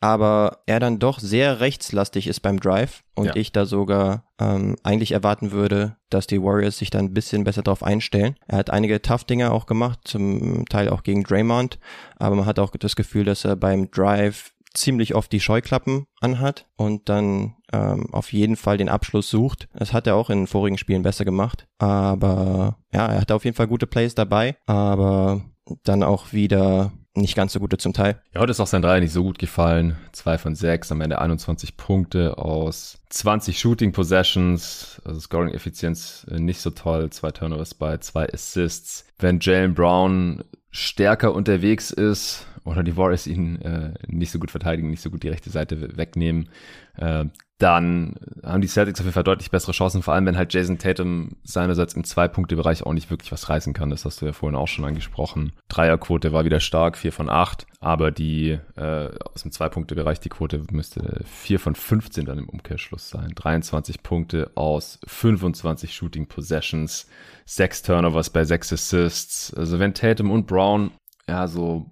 aber er dann doch sehr rechtslastig ist beim Drive und ja. ich da sogar ähm, eigentlich erwarten würde, dass die Warriors sich dann ein bisschen besser darauf einstellen. Er hat einige Tough-Dinger auch gemacht, zum Teil auch gegen Draymond, aber man hat auch das Gefühl, dass er beim Drive ziemlich oft die Scheuklappen anhat und dann ähm, auf jeden Fall den Abschluss sucht. Das hat er auch in vorigen Spielen besser gemacht. Aber ja, er hatte auf jeden Fall gute Plays dabei, aber dann auch wieder nicht ganz so gute zum Teil. Ja, heute ist auch sein Dreier nicht so gut gefallen. Zwei von sechs, am Ende 21 Punkte aus 20 Shooting Possessions, also Scoring-Effizienz äh, nicht so toll. Zwei Turnovers bei zwei Assists. Wenn Jalen Brown stärker unterwegs ist oder die Warriors ihn äh, nicht so gut verteidigen, nicht so gut die rechte Seite wegnehmen, äh, dann haben die Celtics auf jeden Fall deutlich bessere Chancen, vor allem wenn halt Jason Tatum seinerseits im Zwei-Punkte-Bereich auch nicht wirklich was reißen kann. Das hast du ja vorhin auch schon angesprochen. Dreierquote war wieder stark, vier von acht, aber die äh, aus dem Zwei-Punkte-Bereich, die Quote müsste vier von 15 dann im Umkehrschluss sein. 23 Punkte aus 25 Shooting Possessions, sechs Turnovers bei sechs Assists. Also wenn Tatum und Brown ja, so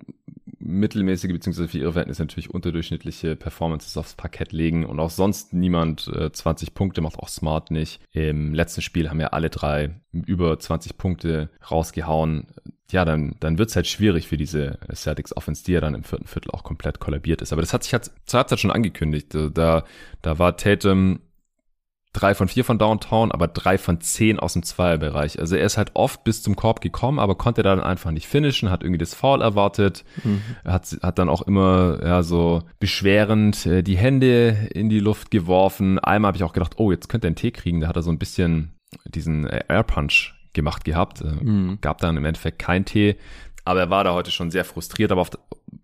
mittelmäßige beziehungsweise für ihre Verhältnisse natürlich unterdurchschnittliche Performances aufs Parkett legen und auch sonst niemand äh, 20 Punkte macht, auch Smart nicht. Im letzten Spiel haben ja alle drei über 20 Punkte rausgehauen. Ja, dann, dann wird's halt schwierig für diese Celtics Offense, die ja dann im vierten Viertel auch komplett kollabiert ist. Aber das hat sich halt zur Halbzeit schon angekündigt. Da, da war Tatum drei von vier von Downtown, aber drei von zehn aus dem Zweierbereich. Also er ist halt oft bis zum Korb gekommen, aber konnte dann einfach nicht finishen, hat irgendwie das Foul erwartet, mhm. hat, hat dann auch immer ja so beschwerend äh, die Hände in die Luft geworfen. Einmal habe ich auch gedacht, oh, jetzt könnte er einen Tee kriegen. Da hat er so ein bisschen diesen Air Punch gemacht gehabt. Äh, mhm. Gab dann im Endeffekt kein Tee. Aber er war da heute schon sehr frustriert, aber auf,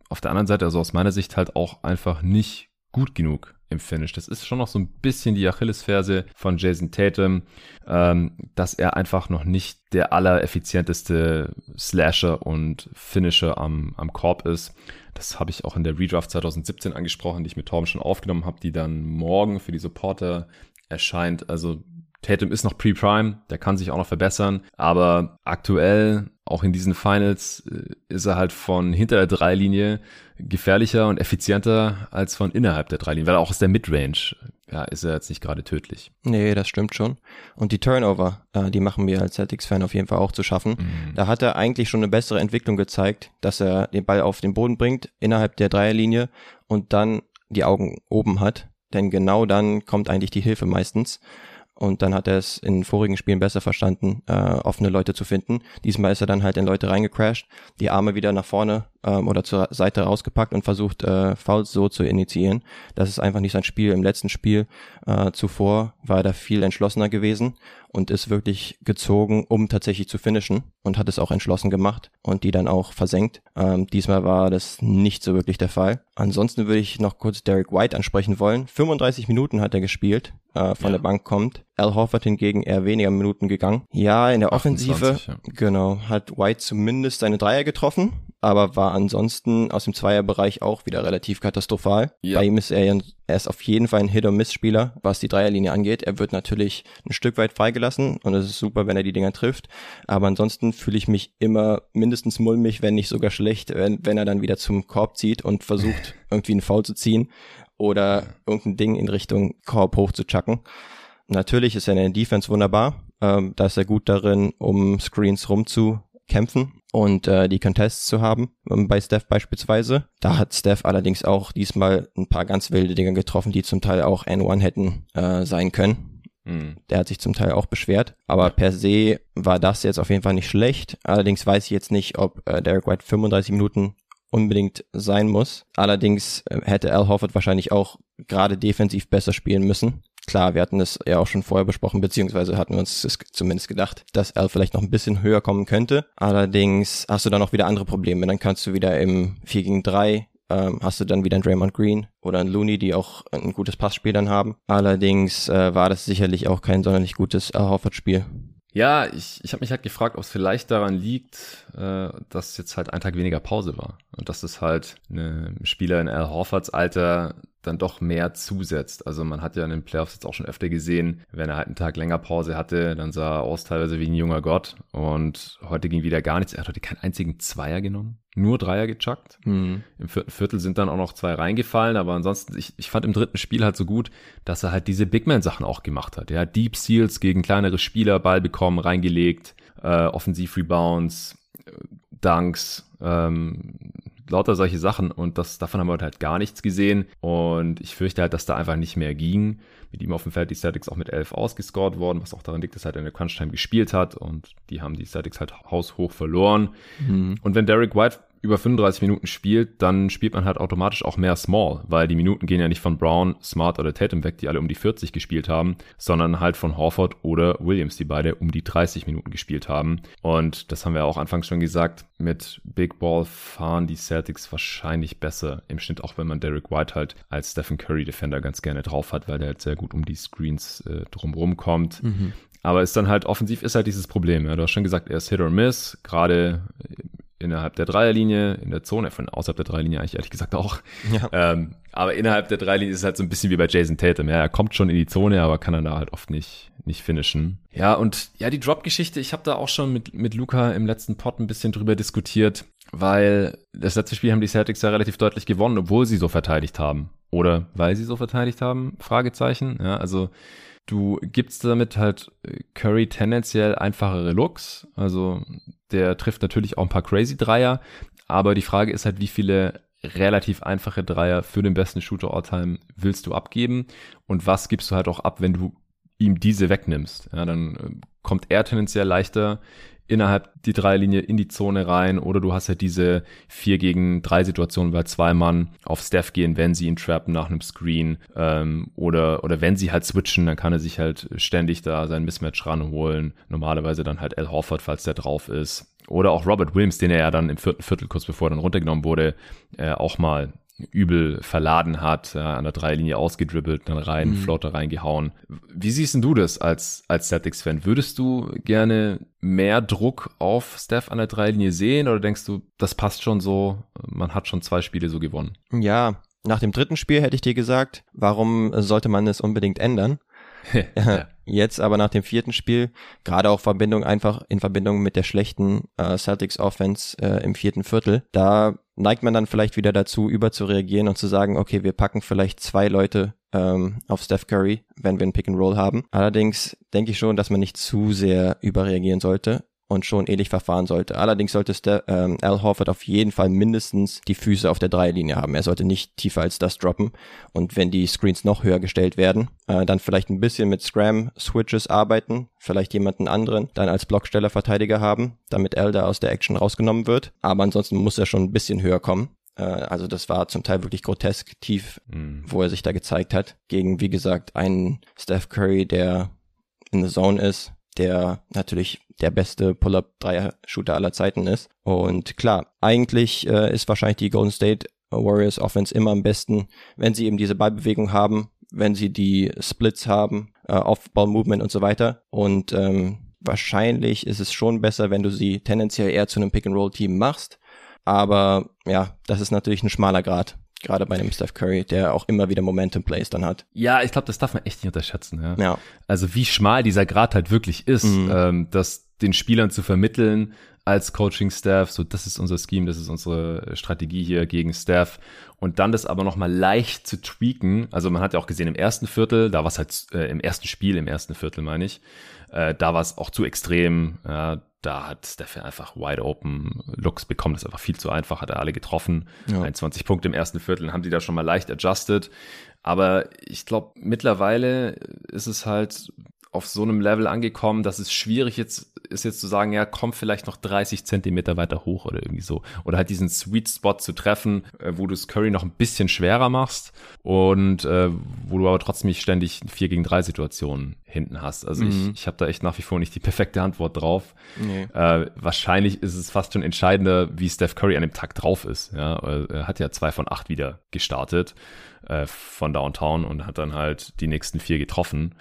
auf der anderen Seite, also aus meiner Sicht halt auch einfach nicht gut genug im Finish. Das ist schon noch so ein bisschen die Achillesferse von Jason Tatum, ähm, dass er einfach noch nicht der allereffizienteste Slasher und Finisher am, am Korb ist. Das habe ich auch in der Redraft 2017 angesprochen, die ich mit Torben schon aufgenommen habe, die dann morgen für die Supporter erscheint. Also Tatum ist noch pre-prime, der kann sich auch noch verbessern, aber aktuell, auch in diesen Finals, äh, ist er halt von hinter der Dreilinie gefährlicher und effizienter als von innerhalb der Dreilinie, weil auch aus der Midrange ja, ist er jetzt nicht gerade tödlich. Nee, das stimmt schon. Und die Turnover, äh, die machen mir als Celtics-Fan auf jeden Fall auch zu schaffen. Mhm. Da hat er eigentlich schon eine bessere Entwicklung gezeigt, dass er den Ball auf den Boden bringt, innerhalb der Dreierlinie und dann die Augen oben hat. Denn genau dann kommt eigentlich die Hilfe meistens. Und dann hat er es in vorigen Spielen besser verstanden, äh, offene Leute zu finden. Diesmal ist er dann halt in Leute reingecrashed, die Arme wieder nach vorne ähm, oder zur Seite rausgepackt und versucht, äh, Fouls so zu initiieren. Das ist einfach nicht sein Spiel. Im letzten Spiel äh, zuvor war er da viel entschlossener gewesen und ist wirklich gezogen, um tatsächlich zu finishen und hat es auch entschlossen gemacht und die dann auch versenkt. Ähm, diesmal war das nicht so wirklich der Fall. Ansonsten würde ich noch kurz Derek White ansprechen wollen. 35 Minuten hat er gespielt, äh, von ja. der Bank kommt. Al Horford hingegen eher weniger Minuten gegangen. Ja, in der 28, Offensive, ja. genau, hat White zumindest seine Dreier getroffen, aber war ansonsten aus dem Zweierbereich auch wieder relativ katastrophal. Ja. Bei ihm ist er, er ist auf jeden Fall ein Hit-or-Miss-Spieler, was die Dreierlinie angeht. Er wird natürlich ein Stück weit freigelassen und es ist super, wenn er die Dinger trifft. Aber ansonsten fühle ich mich immer mindestens mulmig, wenn nicht sogar schlecht, wenn, wenn er dann wieder zum Korb zieht und versucht, irgendwie einen Foul zu ziehen oder irgendein Ding in Richtung Korb hochzuchacken. Natürlich ist er in der Defense wunderbar. Ähm, da ist er gut darin, um Screens rumzukämpfen und äh, die Contests zu haben, ähm, bei Steph beispielsweise. Da hat Steph allerdings auch diesmal ein paar ganz wilde Dinge getroffen, die zum Teil auch N1 hätten äh, sein können. Mhm. Der hat sich zum Teil auch beschwert, aber per se war das jetzt auf jeden Fall nicht schlecht. Allerdings weiß ich jetzt nicht, ob äh, Derek White 35 Minuten unbedingt sein muss. Allerdings äh, hätte Al Horford wahrscheinlich auch gerade defensiv besser spielen müssen. Klar, wir hatten es ja auch schon vorher besprochen, beziehungsweise hatten wir uns das zumindest gedacht, dass Al vielleicht noch ein bisschen höher kommen könnte. Allerdings hast du dann auch wieder andere Probleme. Dann kannst du wieder im 4 gegen 3 ähm, hast du dann wieder einen Draymond Green oder einen Looney, die auch ein gutes Passspiel dann haben. Allerdings äh, war das sicherlich auch kein sonderlich gutes Al Horford-Spiel. Ja, ich, ich habe mich halt gefragt, ob es vielleicht daran liegt, äh, dass jetzt halt ein Tag weniger Pause war. Und dass es halt eine Spieler in Al Horfords Alter dann doch mehr zusetzt. Also man hat ja in den Playoffs jetzt auch schon öfter gesehen, wenn er halt einen Tag länger Pause hatte, dann sah er aus teilweise wie ein junger Gott. Und heute ging wieder gar nichts. Er hat heute keinen einzigen Zweier genommen, nur Dreier gechuckt. Mhm. Im vierten Viertel sind dann auch noch zwei reingefallen, aber ansonsten, ich, ich fand im dritten Spiel halt so gut, dass er halt diese Big Man-Sachen auch gemacht hat. Ja, Deep Seals gegen kleinere Spieler, Ball bekommen, reingelegt, äh, Offensiv-Rebounds, Dunks, ähm, lauter solche Sachen und das, davon haben wir halt gar nichts gesehen und ich fürchte halt, dass da einfach nicht mehr ging. Mit ihm auf dem Feld die Celtics auch mit 11 ausgescored worden, was auch daran liegt, dass er halt in der Crunch Time gespielt hat und die haben die Celtics halt haushoch verloren. Mhm. Und wenn Derek White über 35 Minuten spielt, dann spielt man halt automatisch auch mehr Small, weil die Minuten gehen ja nicht von Brown, Smart oder Tatum weg, die alle um die 40 gespielt haben, sondern halt von Horford oder Williams, die beide um die 30 Minuten gespielt haben. Und das haben wir auch anfangs schon gesagt, mit Big Ball fahren die Celtics wahrscheinlich besser im Schnitt, auch wenn man Derek White halt als Stephen Curry Defender ganz gerne drauf hat, weil der halt sehr gut um die Screens äh, drumherum kommt. Mhm. Aber ist dann halt offensiv ist halt dieses Problem. Ja. Du hast schon gesagt, er ist Hit or Miss, gerade innerhalb der Dreierlinie, in der Zone, von außerhalb der Dreierlinie eigentlich ehrlich gesagt auch. Ja. Ähm, aber innerhalb der Dreierlinie ist es halt so ein bisschen wie bei Jason Tatum. Ja, er kommt schon in die Zone, aber kann dann da halt oft nicht, nicht finishen. Ja, und ja, die Drop-Geschichte, ich habe da auch schon mit, mit Luca im letzten Pod ein bisschen drüber diskutiert, weil das letzte Spiel haben die Celtics ja relativ deutlich gewonnen, obwohl sie so verteidigt haben. Oder weil sie so verteidigt haben? Fragezeichen. Ja, also Du gibst damit halt äh, Curry tendenziell einfachere Looks. Also der trifft natürlich auch ein paar crazy Dreier. Aber die Frage ist halt, wie viele relativ einfache Dreier für den besten Shooter all-time willst du abgeben? Und was gibst du halt auch ab, wenn du ihm diese wegnimmst? Ja, dann äh, kommt er tendenziell leichter innerhalb die Dreierlinie in die Zone rein oder du hast halt diese 4 gegen 3 Situation, weil zwei Mann auf Steph gehen, wenn sie ihn trappen nach einem Screen ähm, oder, oder wenn sie halt switchen, dann kann er sich halt ständig da sein Mismatch ranholen. Normalerweise dann halt Al Horford, falls der drauf ist. Oder auch Robert Williams, den er ja dann im vierten Viertel, kurz bevor er dann runtergenommen wurde, äh, auch mal übel verladen hat, ja, an der Dreilinie ausgedribbelt, dann rein, mhm. Flotte reingehauen. Wie siehst denn du das als, als Celtics-Fan? Würdest du gerne mehr Druck auf Steph an der Dreilinie sehen oder denkst du, das passt schon so, man hat schon zwei Spiele so gewonnen? Ja, nach dem dritten Spiel hätte ich dir gesagt, warum sollte man es unbedingt ändern? ja. Jetzt aber nach dem vierten Spiel, gerade auch Verbindung einfach in Verbindung mit der schlechten äh, Celtics Offense äh, im vierten Viertel, da neigt man dann vielleicht wieder dazu, überzureagieren und zu sagen, okay, wir packen vielleicht zwei Leute ähm, auf Steph Curry, wenn wir ein Pick and Roll haben. Allerdings denke ich schon, dass man nicht zu sehr überreagieren sollte und schon ähnlich verfahren sollte. Allerdings sollte Ste ähm, Al Horford auf jeden Fall mindestens die Füße auf der Dreierlinie haben. Er sollte nicht tiefer als das droppen. Und wenn die Screens noch höher gestellt werden, äh, dann vielleicht ein bisschen mit Scram-Switches arbeiten, vielleicht jemanden anderen dann als Blocksteller-Verteidiger haben, damit Al da aus der Action rausgenommen wird. Aber ansonsten muss er schon ein bisschen höher kommen. Äh, also das war zum Teil wirklich grotesk tief, mhm. wo er sich da gezeigt hat. Gegen, wie gesagt, einen Steph Curry, der in the Zone ist, der natürlich der beste Pull-up-Dreier-Shooter aller Zeiten ist. Und klar, eigentlich äh, ist wahrscheinlich die Golden State Warriors Offense immer am besten, wenn sie eben diese Ballbewegung haben, wenn sie die Splits haben, äh, Off-Ball-Movement und so weiter. Und ähm, wahrscheinlich ist es schon besser, wenn du sie tendenziell eher zu einem Pick-and-Roll-Team machst. Aber ja, das ist natürlich ein schmaler Grad. Gerade bei einem Steph Curry, der auch immer wieder Momentum Plays dann hat. Ja, ich glaube, das darf man echt nicht unterschätzen. Ja. ja. Also wie schmal dieser Grad halt wirklich ist, mhm. ähm, das den Spielern zu vermitteln als Coaching-Staff, so das ist unser Scheme, das ist unsere Strategie hier gegen Staff und dann das aber nochmal leicht zu tweaken. Also man hat ja auch gesehen im ersten Viertel, da war es halt äh, im ersten Spiel, im ersten Viertel meine ich, äh, da war es auch zu extrem. Ja, da hat Steph einfach wide open Looks bekommen. Das ist einfach viel zu einfach, hat er alle getroffen. Ja. 21 Punkte im ersten Viertel, haben die da schon mal leicht adjusted. Aber ich glaube, mittlerweile ist es halt auf so einem Level angekommen, dass es schwierig jetzt ist jetzt zu sagen, ja, komm vielleicht noch 30 Zentimeter weiter hoch oder irgendwie so. Oder halt diesen Sweet Spot zu treffen, äh, wo du es Curry noch ein bisschen schwerer machst und äh, wo du aber trotzdem nicht ständig 4 gegen 3 Situationen hinten hast. Also mhm. ich, ich habe da echt nach wie vor nicht die perfekte Antwort drauf. Nee. Äh, wahrscheinlich ist es fast schon entscheidender, wie Steph Curry an dem Tag drauf ist. Ja, er hat ja zwei von acht wieder gestartet äh, von Downtown und hat dann halt die nächsten vier getroffen.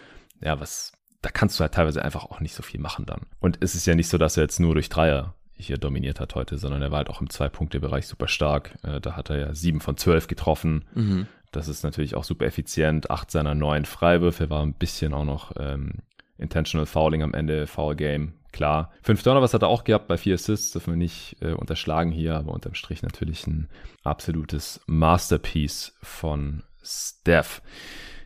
Ja, was da kannst du halt teilweise einfach auch nicht so viel machen dann. Und es ist ja nicht so, dass er jetzt nur durch Dreier hier dominiert hat heute, sondern er war halt auch im Zwei-Punkte-Bereich super stark. Äh, da hat er ja sieben von zwölf getroffen. Mhm. Das ist natürlich auch super effizient. Acht seiner neun Freiwürfe war ein bisschen auch noch ähm, Intentional Fouling am Ende, Foul Game. Klar. Fünf Turnovers hat er auch gehabt bei vier Assists, dürfen wir nicht äh, unterschlagen hier, aber unterm Strich natürlich ein absolutes Masterpiece von Steph.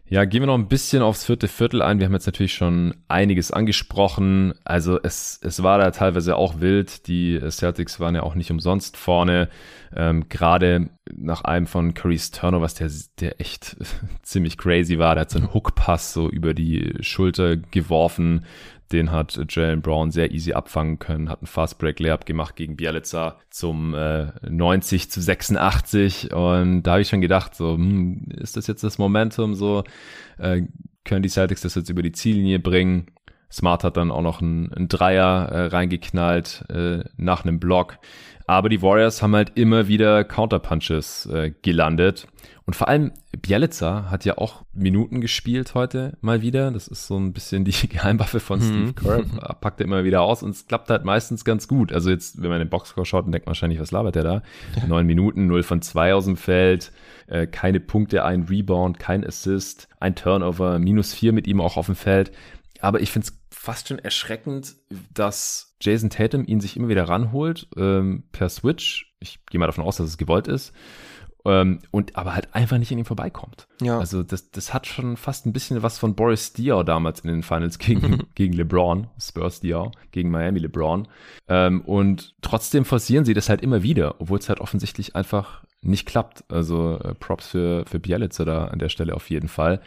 Ja, gehen wir noch ein bisschen aufs vierte Viertel ein. Wir haben jetzt natürlich schon einiges angesprochen. Also es, es war da teilweise auch wild. Die Celtics waren ja auch nicht umsonst vorne. Ähm, Gerade nach einem von Currys Turnovers, der, der echt ziemlich crazy war. Der hat so einen Hookpass so über die Schulter geworfen. Den hat Jalen Brown sehr easy abfangen können, hat einen Fast Break Layup gemacht gegen Bialica zum äh, 90 zu 86 und da habe ich schon gedacht, so hm, ist das jetzt das Momentum, so äh, können die Celtics das jetzt über die Ziellinie bringen? Smart hat dann auch noch einen, einen Dreier äh, reingeknallt äh, nach einem Block. Aber die Warriors haben halt immer wieder Counterpunches äh, gelandet. Und vor allem Bielica hat ja auch Minuten gespielt heute mal wieder. Das ist so ein bisschen die Geheimwaffe von mhm. Steve Kerr. Packt er immer wieder aus und es klappt halt meistens ganz gut. Also jetzt, wenn man den Boxscore schaut, dann denkt man wahrscheinlich, was labert der da? Neun Minuten, null von zwei aus dem Feld, äh, keine Punkte, ein Rebound, kein Assist, ein Turnover, minus vier mit ihm auch auf dem Feld. Aber ich finde es fast schon erschreckend, dass Jason Tatum ihn sich immer wieder ranholt ähm, per Switch. Ich gehe mal davon aus, dass es gewollt ist. Ähm, und aber halt einfach nicht in ihm vorbeikommt. Ja. Also das, das hat schon fast ein bisschen was von Boris Diaw damals in den Finals gegen, gegen LeBron, Spurs Diaw, gegen Miami LeBron. Ähm, und trotzdem forcieren sie das halt immer wieder, obwohl es halt offensichtlich einfach nicht klappt. Also äh, Props für, für Bielitzer da an der Stelle auf jeden Fall.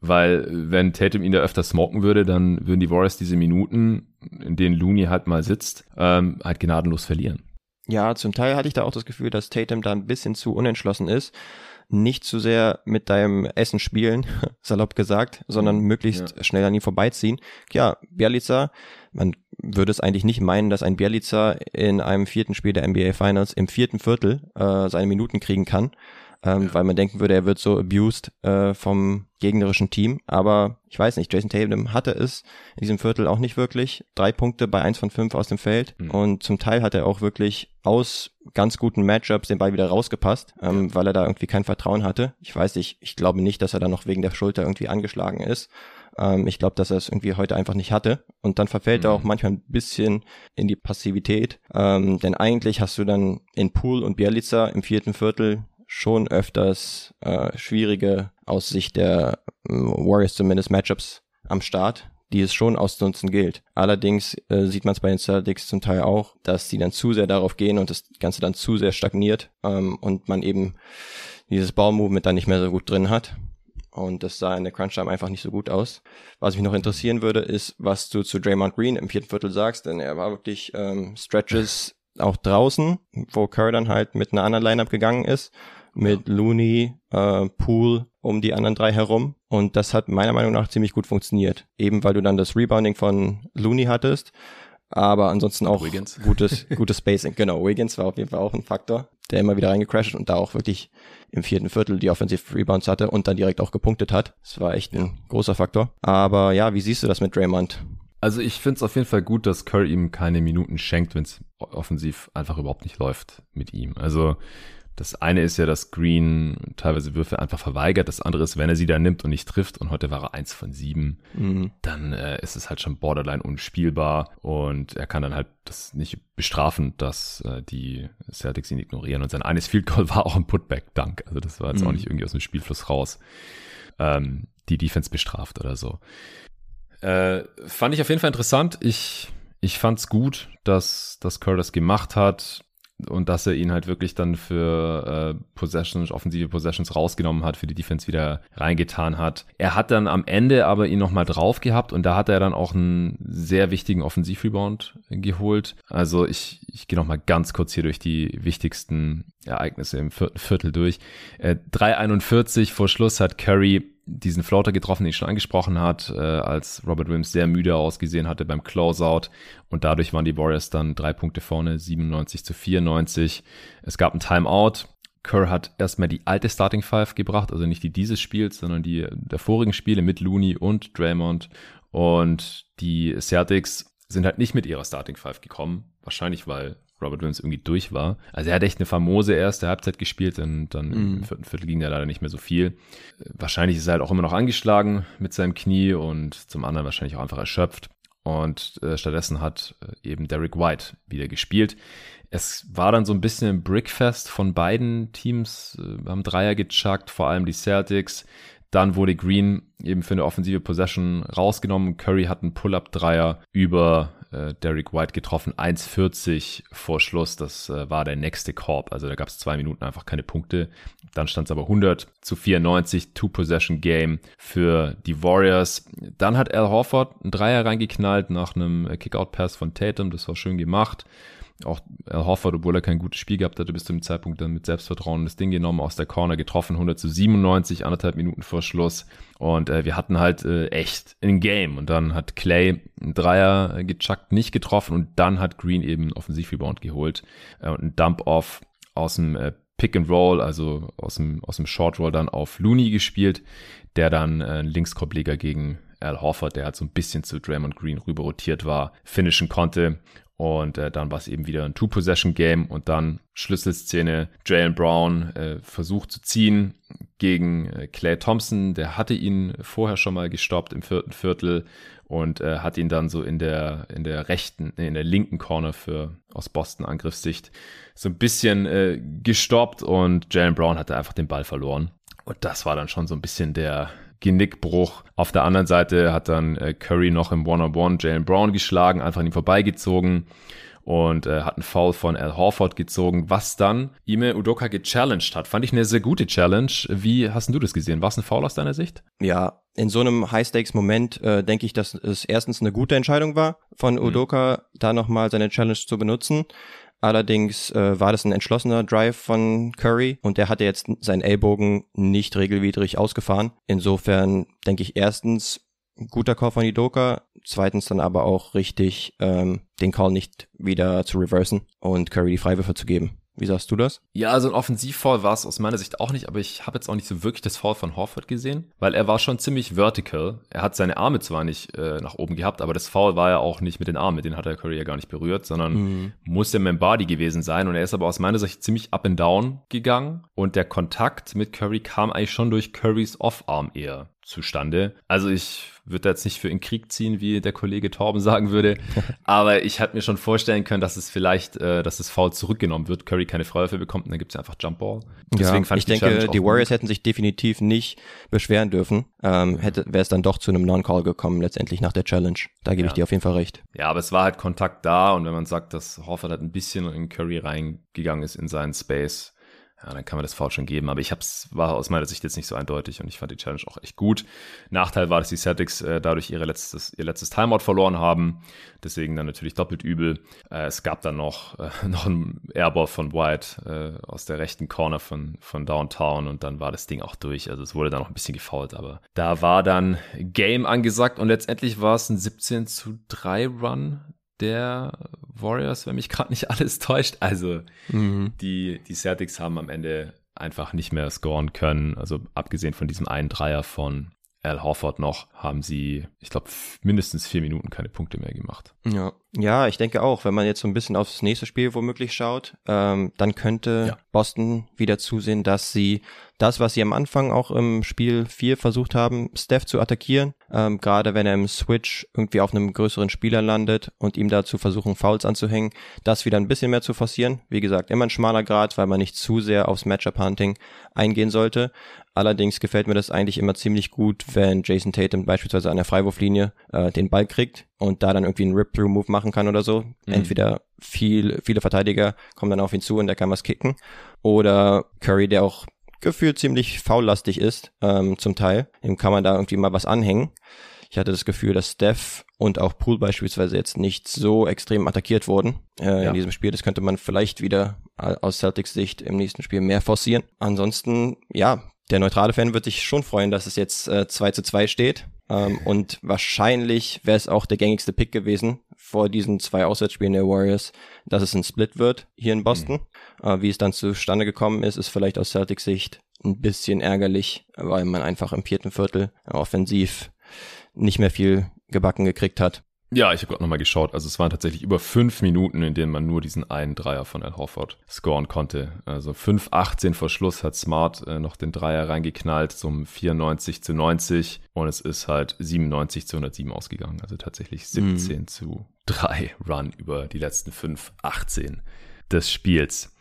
Weil wenn Tatum ihn da öfter smoken würde, dann würden die Warriors diese Minuten, in denen Looney halt mal sitzt, ähm, halt gnadenlos verlieren. Ja, zum Teil hatte ich da auch das Gefühl, dass Tatum da ein bisschen zu unentschlossen ist. Nicht zu sehr mit deinem Essen spielen, salopp gesagt, sondern möglichst ja. schnell an ihm vorbeiziehen. Ja, Bialica, man würde es eigentlich nicht meinen, dass ein Bialica in einem vierten Spiel der NBA Finals im vierten Viertel äh, seine Minuten kriegen kann ähm, ja. weil man denken würde, er wird so abused äh, vom gegnerischen Team. Aber ich weiß nicht, Jason Tatum hatte es in diesem Viertel auch nicht wirklich. Drei Punkte bei eins von fünf aus dem Feld. Mhm. Und zum Teil hat er auch wirklich aus ganz guten Matchups den Ball wieder rausgepasst, ähm, ja. weil er da irgendwie kein Vertrauen hatte. Ich weiß nicht, ich glaube nicht, dass er da noch wegen der Schulter irgendwie angeschlagen ist. Ähm, ich glaube, dass er es irgendwie heute einfach nicht hatte. Und dann verfällt mhm. er auch manchmal ein bisschen in die Passivität. Ähm, denn eigentlich hast du dann in Pool und Bielica im vierten Viertel schon öfters äh, schwierige aus Sicht der äh, Warriors zumindest Matchups am Start, die es schon auszunutzen gilt. Allerdings äh, sieht man es bei den Celtics zum Teil auch, dass die dann zu sehr darauf gehen und das Ganze dann zu sehr stagniert ähm, und man eben dieses Ballmovement dann nicht mehr so gut drin hat. Und das sah in der Crunch Time einfach nicht so gut aus. Was mich noch interessieren würde, ist, was du zu Draymond Green im vierten Viertel sagst, denn er war wirklich ähm, Stretches auch draußen, wo Kerr dann halt mit einer anderen Lineup gegangen ist mit Looney, äh, Pool um die anderen drei herum. Und das hat meiner Meinung nach ziemlich gut funktioniert. Eben weil du dann das Rebounding von Looney hattest, aber ansonsten auch Wiggins. gutes, gutes Spacing. Genau, Wiggins war auf jeden Fall auch ein Faktor, der immer wieder reingecrashed und da auch wirklich im vierten Viertel die Offensive Rebounds hatte und dann direkt auch gepunktet hat. Das war echt ein großer Faktor. Aber ja, wie siehst du das mit Draymond? Also ich finde es auf jeden Fall gut, dass Curry ihm keine Minuten schenkt, wenn es offensiv einfach überhaupt nicht läuft mit ihm. Also das eine ist ja, dass Green teilweise Würfe einfach verweigert. Das andere ist, wenn er sie dann nimmt und nicht trifft, und heute war er eins von sieben, mhm. dann äh, ist es halt schon borderline unspielbar und er kann dann halt das nicht bestrafen, dass äh, die Celtics ihn ignorieren. Und sein eines Field Goal war auch ein Putback-Dunk. Also das war jetzt mhm. auch nicht irgendwie aus dem Spielfluss raus. Ähm, die Defense bestraft oder so. Äh, fand ich auf jeden Fall interessant. Ich, ich fand's gut, dass, dass Curtis das gemacht hat und dass er ihn halt wirklich dann für äh, Possessions, offensive Possessions rausgenommen hat, für die Defense wieder reingetan hat. Er hat dann am Ende aber ihn nochmal drauf gehabt und da hat er dann auch einen sehr wichtigen Offensivrebound geholt. Also ich, ich gehe nochmal ganz kurz hier durch die wichtigsten Ereignisse im vierten Viertel durch. Äh, 3,41 vor Schluss hat Curry diesen Floater getroffen, den ich schon angesprochen hat, äh, als Robert Williams sehr müde ausgesehen hatte beim Closeout und dadurch waren die Warriors dann drei Punkte vorne, 97 zu 94. Es gab ein Timeout. Kerr hat erstmal die alte Starting Five gebracht, also nicht die dieses Spiels, sondern die der vorigen Spiele mit Looney und Draymond und die Celtics sind halt nicht mit ihrer Starting Five gekommen, wahrscheinlich weil Robert Williams irgendwie durch war. Also er hat echt eine famose erste Halbzeit gespielt und dann mm. im vierten Viertel ging ja leider nicht mehr so viel. Wahrscheinlich ist er halt auch immer noch angeschlagen mit seinem Knie und zum anderen wahrscheinlich auch einfach erschöpft. Und äh, stattdessen hat äh, eben Derek White wieder gespielt. Es war dann so ein bisschen ein Brickfest von beiden Teams, äh, haben Dreier gechuckt, vor allem die Celtics. Dann wurde Green eben für eine offensive Possession rausgenommen. Curry hat einen Pull-Up-Dreier über äh, Derek White getroffen, 1,40 vor Schluss. Das äh, war der nächste Korb. Also da gab es zwei Minuten einfach keine Punkte. Dann stand es aber 100 zu 94, Two-Possession-Game für die Warriors. Dann hat Al Horford einen Dreier reingeknallt nach einem Kickout-Pass von Tatum. Das war schön gemacht auch Al Horford, obwohl er kein gutes Spiel gehabt hatte, bis zu dem Zeitpunkt dann mit Selbstvertrauen das Ding genommen, aus der Corner getroffen, 100 zu 97, anderthalb Minuten vor Schluss. Und äh, wir hatten halt äh, echt ein Game. Und dann hat Clay einen Dreier gechuckt, nicht getroffen. Und dann hat Green eben Offensivrebound geholt äh, und einen Dump-Off aus dem äh, Pick and Roll, also aus dem, aus dem Short Roll dann auf Looney gespielt, der dann äh, Linkskorbleger gegen Al Horford, der halt so ein bisschen zu Draymond Green rüber rotiert war, finishen konnte. Und äh, dann war es eben wieder ein Two-Possession-Game und dann Schlüsselszene. Jalen Brown äh, versucht zu ziehen gegen äh, Clay Thompson. Der hatte ihn vorher schon mal gestoppt im vierten Viertel und äh, hat ihn dann so in der, in der rechten, in der linken Corner für aus Boston Angriffssicht so ein bisschen äh, gestoppt und Jalen Brown hatte einfach den Ball verloren. Und das war dann schon so ein bisschen der, Genickbruch. Auf der anderen Seite hat dann äh, Curry noch im One-on-One Jalen Brown geschlagen, einfach an ihm vorbeigezogen und äh, hat einen Foul von Al Horford gezogen, was dann Ime Udoka gechallenged hat. Fand ich eine sehr gute Challenge. Wie hast du das gesehen? War es ein Foul aus deiner Sicht? Ja, in so einem High-Stakes-Moment äh, denke ich, dass es erstens eine gute Entscheidung war, von mhm. Udoka da nochmal seine Challenge zu benutzen. Allerdings äh, war das ein entschlossener Drive von Curry und der hatte jetzt seinen Ellbogen nicht regelwidrig ausgefahren. Insofern denke ich erstens guter Call von Idoka, zweitens dann aber auch richtig ähm, den Call nicht wieder zu reversen und Curry die Freiwürfe zu geben. Wie sagst du das? Ja, also ein Offensivfall war es aus meiner Sicht auch nicht, aber ich habe jetzt auch nicht so wirklich das Foul von Horford gesehen, weil er war schon ziemlich vertical. Er hat seine Arme zwar nicht äh, nach oben gehabt, aber das Foul war ja auch nicht mit den Armen, mit denen hat der Curry ja gar nicht berührt, sondern mhm. muss ja mit dem Body gewesen sein und er ist aber aus meiner Sicht ziemlich up and down gegangen und der Kontakt mit Curry kam eigentlich schon durch Currys Off-Arm eher zustande. Also ich würde jetzt nicht für in Krieg ziehen, wie der Kollege Torben sagen würde, aber ich hätte mir schon vorstellen können, dass es vielleicht, äh, dass das Foul zurückgenommen wird, Curry keine Freiwürfe bekommt und dann gibt es einfach Jump Ball. Deswegen ja, fand ich, ich denke, die Warriors gut. hätten sich definitiv nicht beschweren dürfen. Ähm, hätte wäre es dann doch zu einem Non-Call gekommen letztendlich nach der Challenge. Da gebe ja. ich dir auf jeden Fall recht. Ja, aber es war halt Kontakt da und wenn man sagt, dass Horford halt ein bisschen in Curry reingegangen ist in seinen Space, ja, dann kann man das Foul schon geben. Aber ich hab's, war aus meiner Sicht jetzt nicht so eindeutig und ich fand die Challenge auch echt gut. Nachteil war, dass die Celtics äh, dadurch ihre letztes, ihr letztes Timeout verloren haben. Deswegen dann natürlich doppelt übel. Äh, es gab dann noch, äh, noch einen Airball von White äh, aus der rechten Corner von, von Downtown und dann war das Ding auch durch. Also es wurde dann noch ein bisschen gefault, aber da war dann Game angesagt und letztendlich war es ein 17 zu 3 Run der Warriors, wenn mich gerade nicht alles täuscht. Also mhm. die, die Celtics haben am Ende einfach nicht mehr scoren können. Also abgesehen von diesem einen Dreier von Al Horford noch, haben sie, ich glaube, mindestens vier Minuten keine Punkte mehr gemacht. Ja. ja, ich denke auch, wenn man jetzt so ein bisschen aufs nächste Spiel womöglich schaut, ähm, dann könnte ja. Boston wieder zusehen, dass sie das, was sie am Anfang auch im Spiel 4 versucht haben, Steph zu attackieren, ähm, gerade wenn er im Switch irgendwie auf einem größeren Spieler landet und ihm dazu versuchen, Fouls anzuhängen, das wieder ein bisschen mehr zu forcieren. Wie gesagt, immer ein schmaler Grad, weil man nicht zu sehr aufs Matchup-Hunting eingehen sollte. Allerdings gefällt mir das eigentlich immer ziemlich gut, wenn Jason Tatum beispielsweise an der Freiwurflinie äh, den Ball kriegt und da dann irgendwie einen Rip-Through-Move machen kann oder so. Mhm. Entweder viel, viele Verteidiger kommen dann auf ihn zu und der kann was kicken. Oder Curry, der auch gefühlt ziemlich faullastig ist, ähm, zum Teil. Dem kann man da irgendwie mal was anhängen. Ich hatte das Gefühl, dass Steph und auch Poole beispielsweise jetzt nicht so extrem attackiert wurden äh, ja. in diesem Spiel. Das könnte man vielleicht wieder aus Celtics Sicht im nächsten Spiel mehr forcieren. Ansonsten, ja, der neutrale Fan wird sich schon freuen, dass es jetzt äh, 2 zu 2 steht. Ähm, und wahrscheinlich wäre es auch der gängigste Pick gewesen vor diesen zwei Auswärtsspielen der Warriors, dass es ein Split wird hier in Boston. Mhm. Äh, wie es dann zustande gekommen ist, ist vielleicht aus Celtics Sicht ein bisschen ärgerlich, weil man einfach im vierten Viertel offensiv nicht mehr viel gebacken gekriegt hat. Ja, ich habe gerade nochmal geschaut. Also es waren tatsächlich über fünf Minuten, in denen man nur diesen einen Dreier von Al Horford scoren konnte. Also 5-18 vor Schluss hat Smart äh, noch den Dreier reingeknallt zum 94 zu 90 und es ist halt 97 zu 107 ausgegangen. Also tatsächlich 17 mhm. zu 3 Run über die letzten 5, 18 des Spiels.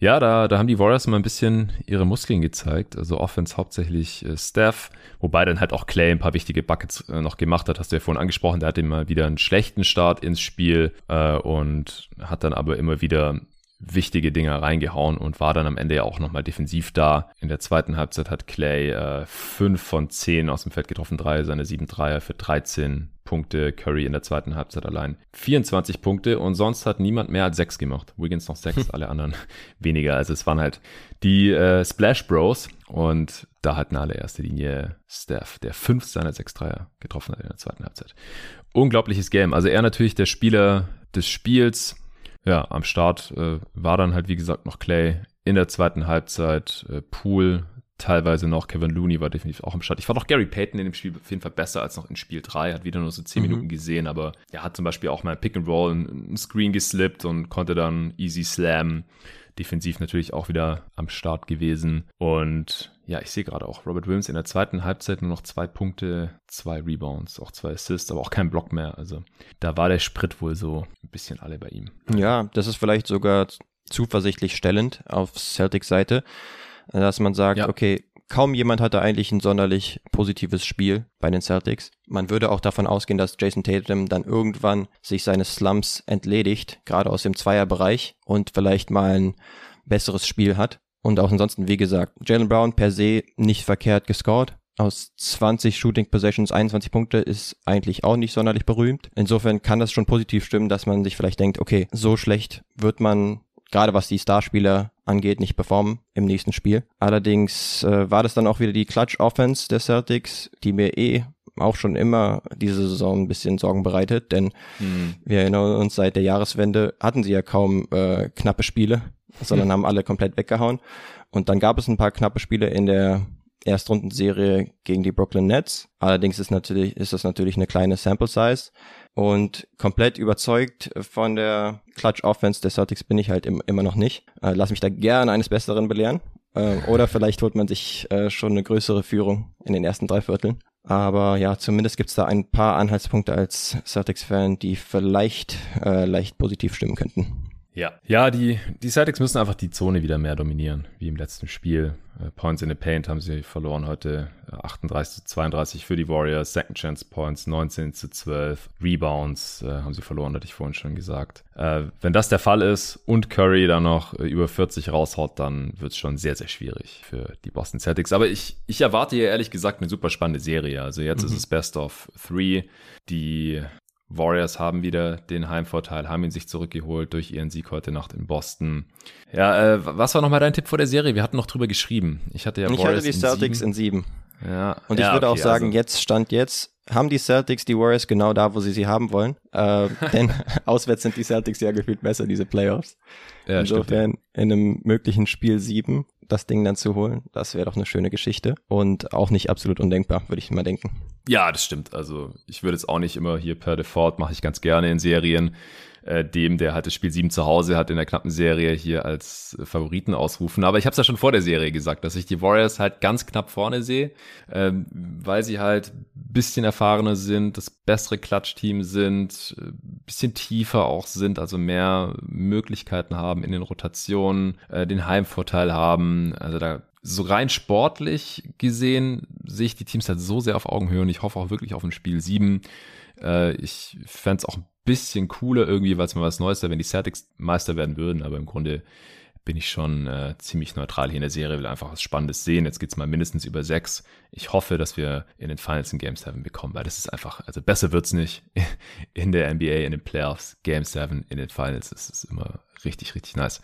Ja, da, da haben die Warriors mal ein bisschen ihre Muskeln gezeigt. Also Offense hauptsächlich äh, Steph, wobei dann halt auch Clay ein paar wichtige Buckets äh, noch gemacht hat, hast du ja vorhin angesprochen. Der hatte immer wieder einen schlechten Start ins Spiel äh, und hat dann aber immer wieder wichtige Dinger reingehauen und war dann am Ende ja auch nochmal defensiv da. In der zweiten Halbzeit hat Clay äh, 5 von 10 aus dem Feld getroffen, drei seine 7 Dreier für 13 Punkte. Curry in der zweiten Halbzeit allein 24 Punkte und sonst hat niemand mehr als 6 gemacht. Wiggins noch 6, alle anderen weniger. Also es waren halt die äh, Splash Bros und da hatten alle erste Linie Steph, der 5 seiner 6 Dreier getroffen hat in der zweiten Halbzeit. Unglaubliches Game. Also er natürlich der Spieler des Spiels ja, am Start äh, war dann halt, wie gesagt, noch Clay in der zweiten Halbzeit, äh, Pool, teilweise noch Kevin Looney war definitiv auch am Start. Ich fand auch Gary Payton in dem Spiel auf jeden Fall besser als noch in Spiel 3, hat wieder nur so 10 mhm. Minuten gesehen, aber er hat zum Beispiel auch mal Pick and Roll, einen Screen geslippt und konnte dann easy slam. Defensiv natürlich auch wieder am Start gewesen und ja, ich sehe gerade auch Robert Williams in der zweiten Halbzeit nur noch zwei Punkte, zwei Rebounds, auch zwei Assists, aber auch kein Block mehr. Also da war der Sprit wohl so ein bisschen alle bei ihm. Ja, das ist vielleicht sogar zuversichtlich stellend auf Celtics Seite, dass man sagt, ja. okay, kaum jemand hatte eigentlich ein sonderlich positives Spiel bei den Celtics. Man würde auch davon ausgehen, dass Jason Tatum dann irgendwann sich seines Slumps entledigt, gerade aus dem Zweierbereich und vielleicht mal ein besseres Spiel hat. Und auch ansonsten, wie gesagt, Jalen Brown per se nicht verkehrt gescored. Aus 20 Shooting Possessions 21 Punkte ist eigentlich auch nicht sonderlich berühmt. Insofern kann das schon positiv stimmen, dass man sich vielleicht denkt, okay, so schlecht wird man gerade was die Starspieler angeht, nicht performen im nächsten Spiel. Allerdings äh, war das dann auch wieder die Clutch Offense der Celtics, die mir eh auch schon immer diese Saison ein bisschen Sorgen bereitet, denn mhm. wir erinnern uns, seit der Jahreswende hatten sie ja kaum äh, knappe Spiele sondern hm. haben alle komplett weggehauen. Und dann gab es ein paar knappe Spiele in der Erstrundenserie gegen die Brooklyn Nets. Allerdings ist natürlich, ist das natürlich eine kleine Sample Size. Und komplett überzeugt von der Clutch Offense der Celtics bin ich halt im, immer noch nicht. Äh, lass mich da gerne eines Besseren belehren. Äh, oder vielleicht holt man sich äh, schon eine größere Führung in den ersten drei Vierteln. Aber ja, zumindest gibt's da ein paar Anhaltspunkte als Celtics-Fan, die vielleicht äh, leicht positiv stimmen könnten. Ja. Ja, die, die Celtics müssen einfach die Zone wieder mehr dominieren, wie im letzten Spiel. Äh, Points in the Paint haben sie verloren heute 38 zu 32 für die Warriors, Second Chance Points 19 zu 12, Rebounds äh, haben sie verloren, hatte ich vorhin schon gesagt. Äh, wenn das der Fall ist und Curry dann noch äh, über 40 raushaut, dann wird's schon sehr, sehr schwierig für die Boston Celtics. Aber ich, ich erwarte hier ehrlich gesagt eine super spannende Serie. Also jetzt mhm. ist es Best of Three. Die Warriors haben wieder den Heimvorteil, haben ihn sich zurückgeholt durch ihren Sieg heute Nacht in Boston. Ja, äh, was war nochmal dein Tipp vor der Serie? Wir hatten noch drüber geschrieben. Ich hatte ja ich Warriors hatte die Celtics in sieben. In sieben. Ja. Und ich ja, würde okay, auch sagen, also. jetzt stand jetzt, haben die Celtics die Warriors genau da, wo sie sie haben wollen. Äh, denn auswärts sind die Celtics ja gefühlt besser, diese Playoffs. Ja, Insofern stimmt, ja. in einem möglichen Spiel sieben das Ding dann zu holen, das wäre doch eine schöne Geschichte und auch nicht absolut undenkbar, würde ich mal denken. Ja, das stimmt. Also ich würde es auch nicht immer hier per Default, mache ich ganz gerne in Serien, äh, dem, der halt das Spiel 7 zu Hause hat, in der knappen Serie hier als Favoriten ausrufen. Aber ich habe es ja schon vor der Serie gesagt, dass ich die Warriors halt ganz knapp vorne sehe, ähm, weil sie halt bisschen erfahrener sind, das bessere Klatschteam sind, äh, bisschen tiefer auch sind, also mehr Möglichkeiten haben in den Rotationen, äh, den Heimvorteil haben. Also da so rein sportlich gesehen sehe ich die Teams halt so sehr auf Augenhöhe und ich hoffe auch wirklich auf ein Spiel 7. Äh, ich fände es auch ein bisschen cooler irgendwie, weil es mal was Neues wäre, wenn die Celtics Meister werden würden, aber im Grunde bin ich schon äh, ziemlich neutral hier in der Serie, will einfach was Spannendes sehen. Jetzt geht's mal mindestens über sechs. Ich hoffe, dass wir in den Finals ein Game 7 bekommen, weil das ist einfach, also besser wird's nicht in der NBA, in den Playoffs, Game 7 in den Finals. Das ist immer richtig, richtig nice.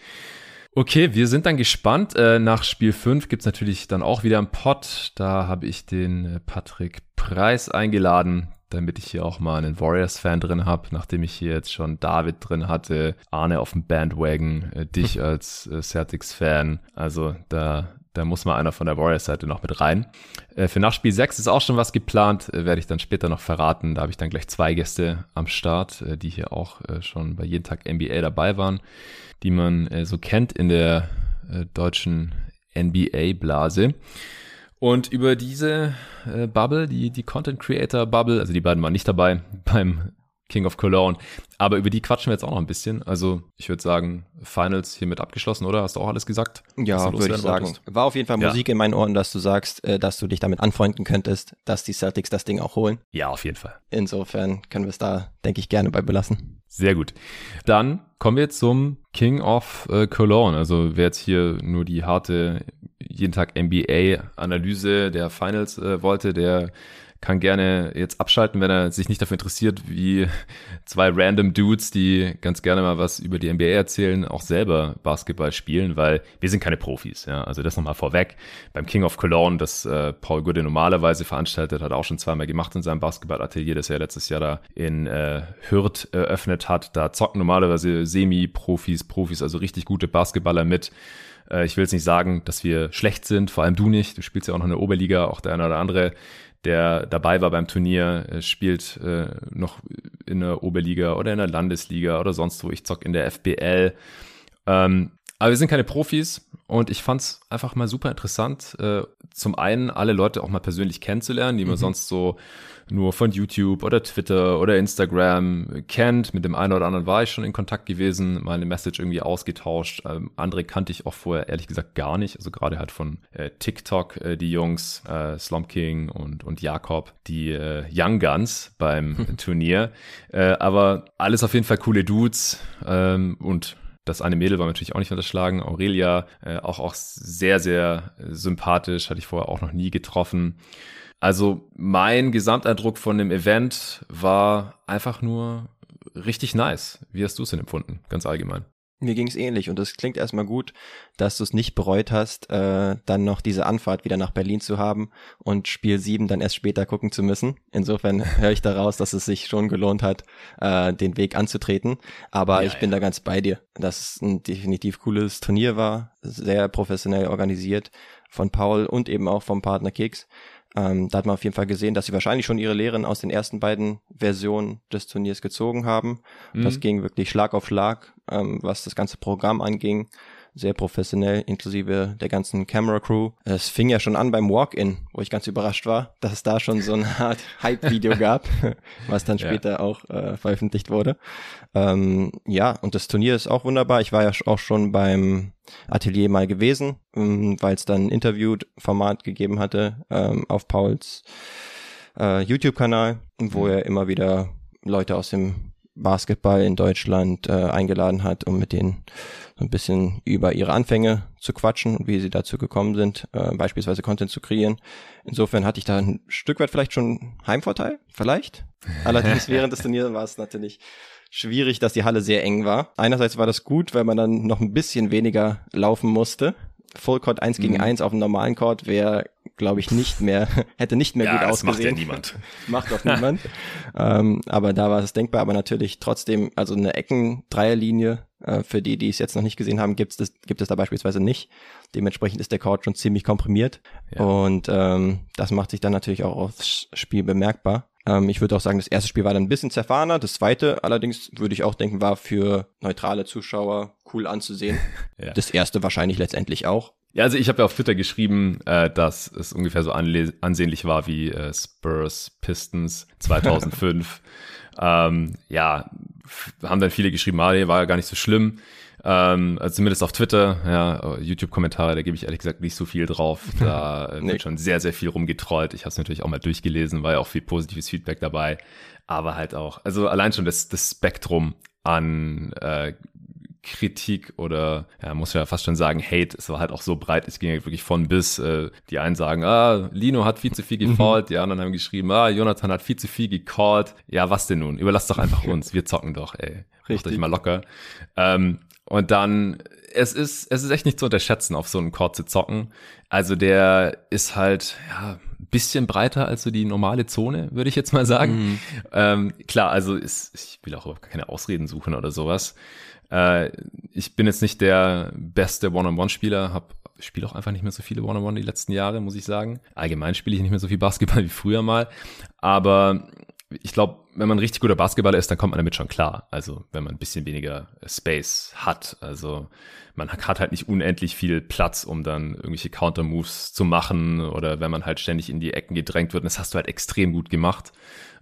Okay, wir sind dann gespannt. Äh, nach Spiel 5 gibt's natürlich dann auch wieder einen Pod. Da habe ich den äh, Patrick Preis eingeladen, damit ich hier auch mal einen Warriors-Fan drin habe, nachdem ich hier jetzt schon David drin hatte, Arne auf dem Bandwagon, äh, dich als Celtics-Fan. Also da, da muss mal einer von der Warriors-Seite noch mit rein. Äh, für nach Spiel 6 ist auch schon was geplant, äh, werde ich dann später noch verraten. Da habe ich dann gleich zwei Gäste am Start, äh, die hier auch schon bei jeden Tag NBA dabei waren die man so kennt in der deutschen NBA-Blase. Und über diese Bubble, die, die Content Creator Bubble, also die beiden waren nicht dabei beim King of Cologne. Aber über die quatschen wir jetzt auch noch ein bisschen. Also ich würde sagen, Finals hiermit abgeschlossen, oder? Hast du auch alles gesagt? Ja, würde ich sagen. Wolltest? War auf jeden Fall Musik ja. in meinen Ohren, dass du sagst, äh, dass du dich damit anfreunden könntest, dass die Celtics das Ding auch holen. Ja, auf jeden Fall. Insofern können wir es da, denke ich, gerne bei belassen. Sehr gut. Dann kommen wir zum King of äh, Cologne. Also wer jetzt hier nur die harte jeden Tag NBA-Analyse der Finals äh, wollte, der kann gerne jetzt abschalten, wenn er sich nicht dafür interessiert, wie zwei random Dudes, die ganz gerne mal was über die NBA erzählen, auch selber Basketball spielen, weil wir sind keine Profis. Ja, also das nochmal vorweg. Beim King of Cologne, das äh, Paul Goode normalerweise veranstaltet, hat auch schon zweimal gemacht in seinem Basketballatelier, das er letztes Jahr da in äh, Hürth eröffnet hat. Da zocken normalerweise Semi-Profis, Profis, also richtig gute Basketballer mit. Äh, ich will jetzt nicht sagen, dass wir schlecht sind, vor allem du nicht. Du spielst ja auch noch in der Oberliga, auch der eine oder andere der dabei war beim Turnier, äh, spielt äh, noch in der Oberliga oder in der Landesliga oder sonst wo. Ich zock in der FBL. Ähm, aber wir sind keine Profis und ich fand's einfach mal super interessant, äh, zum einen alle Leute auch mal persönlich kennenzulernen, die man mhm. sonst so nur von YouTube oder Twitter oder Instagram kennt. Mit dem einen oder anderen war ich schon in Kontakt gewesen, mal eine Message irgendwie ausgetauscht. Ähm, andere kannte ich auch vorher ehrlich gesagt gar nicht. Also gerade halt von äh, TikTok äh, die Jungs, äh, Slump King und, und Jakob, die äh, Young Guns beim Turnier. Äh, aber alles auf jeden Fall coole Dudes ähm, und das eine Mädel war natürlich auch nicht unterschlagen. Aurelia, äh, auch, auch sehr, sehr sympathisch, hatte ich vorher auch noch nie getroffen. Also mein Gesamteindruck von dem Event war einfach nur richtig nice. Wie hast du es denn empfunden, ganz allgemein? Mir ging es ähnlich und es klingt erstmal gut, dass du es nicht bereut hast, äh, dann noch diese Anfahrt wieder nach Berlin zu haben und Spiel 7 dann erst später gucken zu müssen. Insofern höre ich daraus, dass es sich schon gelohnt hat, äh, den Weg anzutreten. Aber ja, ich bin ja. da ganz bei dir, dass es ein definitiv cooles Turnier war, sehr professionell organisiert von Paul und eben auch vom Partner Keks. Ähm, da hat man auf jeden Fall gesehen, dass sie wahrscheinlich schon ihre Lehren aus den ersten beiden Versionen des Turniers gezogen haben. Mhm. Das ging wirklich Schlag auf Schlag, ähm, was das ganze Programm anging sehr professionell, inklusive der ganzen Camera Crew. Es fing ja schon an beim Walk-In, wo ich ganz überrascht war, dass es da schon so eine Art Hype-Video gab, was dann später ja. auch äh, veröffentlicht wurde. Ähm, ja, und das Turnier ist auch wunderbar. Ich war ja auch schon beim Atelier mal gewesen, ähm, weil es dann ein Interview-Format gegeben hatte ähm, auf Pauls äh, YouTube-Kanal, wo mhm. er immer wieder Leute aus dem Basketball in Deutschland äh, eingeladen hat, um mit denen so ein bisschen über ihre Anfänge zu quatschen und wie sie dazu gekommen sind, äh, beispielsweise Content zu kreieren. Insofern hatte ich da ein Stück weit vielleicht schon Heimvorteil, vielleicht. Allerdings während des Turniers war es natürlich schwierig, dass die Halle sehr eng war. Einerseits war das gut, weil man dann noch ein bisschen weniger laufen musste. Full Court 1 gegen 1 mhm. auf dem normalen Court wäre, glaube ich, nicht mehr, hätte nicht mehr ja, gut das ausgesehen. Macht ja niemand. macht auch niemand. ähm, aber da war es denkbar, aber natürlich trotzdem, also eine Ecken-Dreierlinie, äh, für die, die es jetzt noch nicht gesehen haben, gibt es, gibt es da beispielsweise nicht. Dementsprechend ist der Court schon ziemlich komprimiert. Ja. Und ähm, das macht sich dann natürlich auch aufs Spiel bemerkbar. Ähm, ich würde auch sagen, das erste Spiel war dann ein bisschen zerfahrener. Das zweite allerdings würde ich auch denken, war für neutrale Zuschauer cool anzusehen. ja. Das erste wahrscheinlich letztendlich auch. Ja, also ich habe ja auf Twitter geschrieben, äh, dass es ungefähr so ansehnlich war wie äh, Spurs Pistons 2005. ähm, ja, haben dann viele geschrieben, ah, war ja gar nicht so schlimm. Ähm, also zumindest auf Twitter, ja, YouTube-Kommentare, da gebe ich ehrlich gesagt nicht so viel drauf. Da äh, nee. wird schon sehr, sehr viel rumgetrollt. Ich habe es natürlich auch mal durchgelesen, war ja auch viel positives Feedback dabei. Aber halt auch, also allein schon das, das Spektrum an äh, Kritik oder ja, muss ja fast schon sagen, Hate, es war halt auch so breit, es ging ja wirklich von bis. Äh, die einen sagen, ah, Lino hat viel zu viel gecallt, die anderen haben geschrieben, ah, Jonathan hat viel zu viel gecallt. Ja, was denn nun? Überlasst doch einfach uns, wir zocken doch, ey. Richtig. Macht euch mal locker. Ähm, und dann, es ist, es ist echt nicht zu unterschätzen, auf so einem Chord zu zocken. Also der ist halt, ja, bisschen breiter als so die normale Zone, würde ich jetzt mal sagen. Mhm. Ähm, klar, also ist, ich will auch keine Ausreden suchen oder sowas. Äh, ich bin jetzt nicht der beste One-on-One-Spieler, habe spiele auch einfach nicht mehr so viele One-on-One die letzten Jahre, muss ich sagen. Allgemein spiele ich nicht mehr so viel Basketball wie früher mal. Aber ich glaube, wenn man ein richtig guter Basketballer ist, dann kommt man damit schon klar. Also wenn man ein bisschen weniger Space hat. Also man hat halt nicht unendlich viel Platz, um dann irgendwelche Counter-Moves zu machen oder wenn man halt ständig in die Ecken gedrängt wird. Und das hast du halt extrem gut gemacht.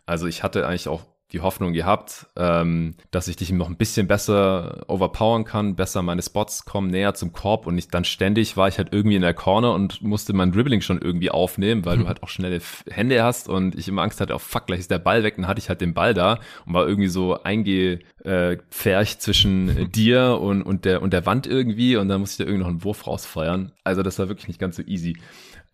Also ich hatte eigentlich auch die Hoffnung gehabt, ähm, dass ich dich noch ein bisschen besser overpowern kann, besser meine Spots kommen, näher zum Korb und nicht dann ständig war ich halt irgendwie in der Corner und musste mein Dribbling schon irgendwie aufnehmen, weil mhm. du halt auch schnelle Hände hast und ich immer Angst hatte, oh fuck, gleich ist der Ball weg, dann hatte ich halt den Ball da und war irgendwie so eingepfercht zwischen mhm. dir und, und der, und der Wand irgendwie und dann musste ich da irgendwie noch einen Wurf rausfeuern. Also das war wirklich nicht ganz so easy.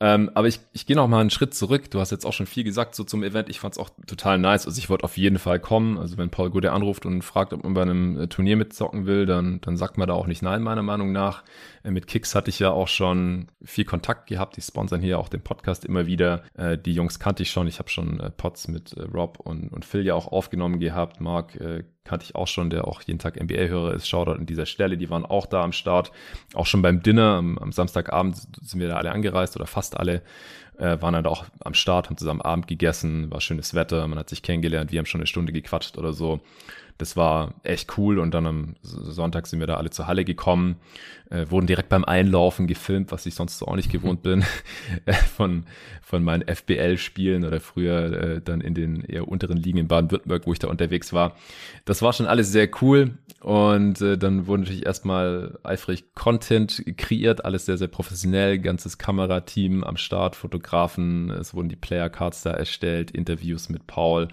Ähm, aber ich, ich gehe noch mal einen Schritt zurück. Du hast jetzt auch schon viel gesagt so zum Event. Ich fand es auch total nice. Also ich wollte auf jeden Fall kommen. Also wenn Paul Gude anruft und fragt, ob man bei einem äh, Turnier mitzocken will, dann, dann sagt man da auch nicht nein, meiner Meinung nach. Äh, mit Kicks hatte ich ja auch schon viel Kontakt gehabt. Die sponsern hier auch den Podcast immer wieder. Äh, die Jungs kannte ich schon. Ich habe schon äh, Pots mit äh, Rob und, und Phil ja auch aufgenommen gehabt. Mark äh, kannte ich auch schon, der auch jeden Tag NBA-Hörer ist. Shoutout an dieser Stelle. Die waren auch da am Start. Auch schon beim Dinner am, am Samstagabend sind wir da alle angereist oder fast alle äh, waren dann auch am Start, haben zusammen Abend gegessen, war schönes Wetter, man hat sich kennengelernt, wir haben schon eine Stunde gequatscht oder so. Das war echt cool und dann am Sonntag sind wir da alle zur Halle gekommen, äh, wurden direkt beim Einlaufen gefilmt, was ich sonst so auch nicht gewohnt bin, äh, von, von meinen FBL-Spielen oder früher äh, dann in den eher unteren Ligen in Baden-Württemberg, wo ich da unterwegs war. Das war schon alles sehr cool und äh, dann wurde natürlich erstmal eifrig Content kreiert, alles sehr, sehr professionell, ganzes Kamerateam am Start, Fotografen, es wurden die Player-Cards da erstellt, Interviews mit Paul.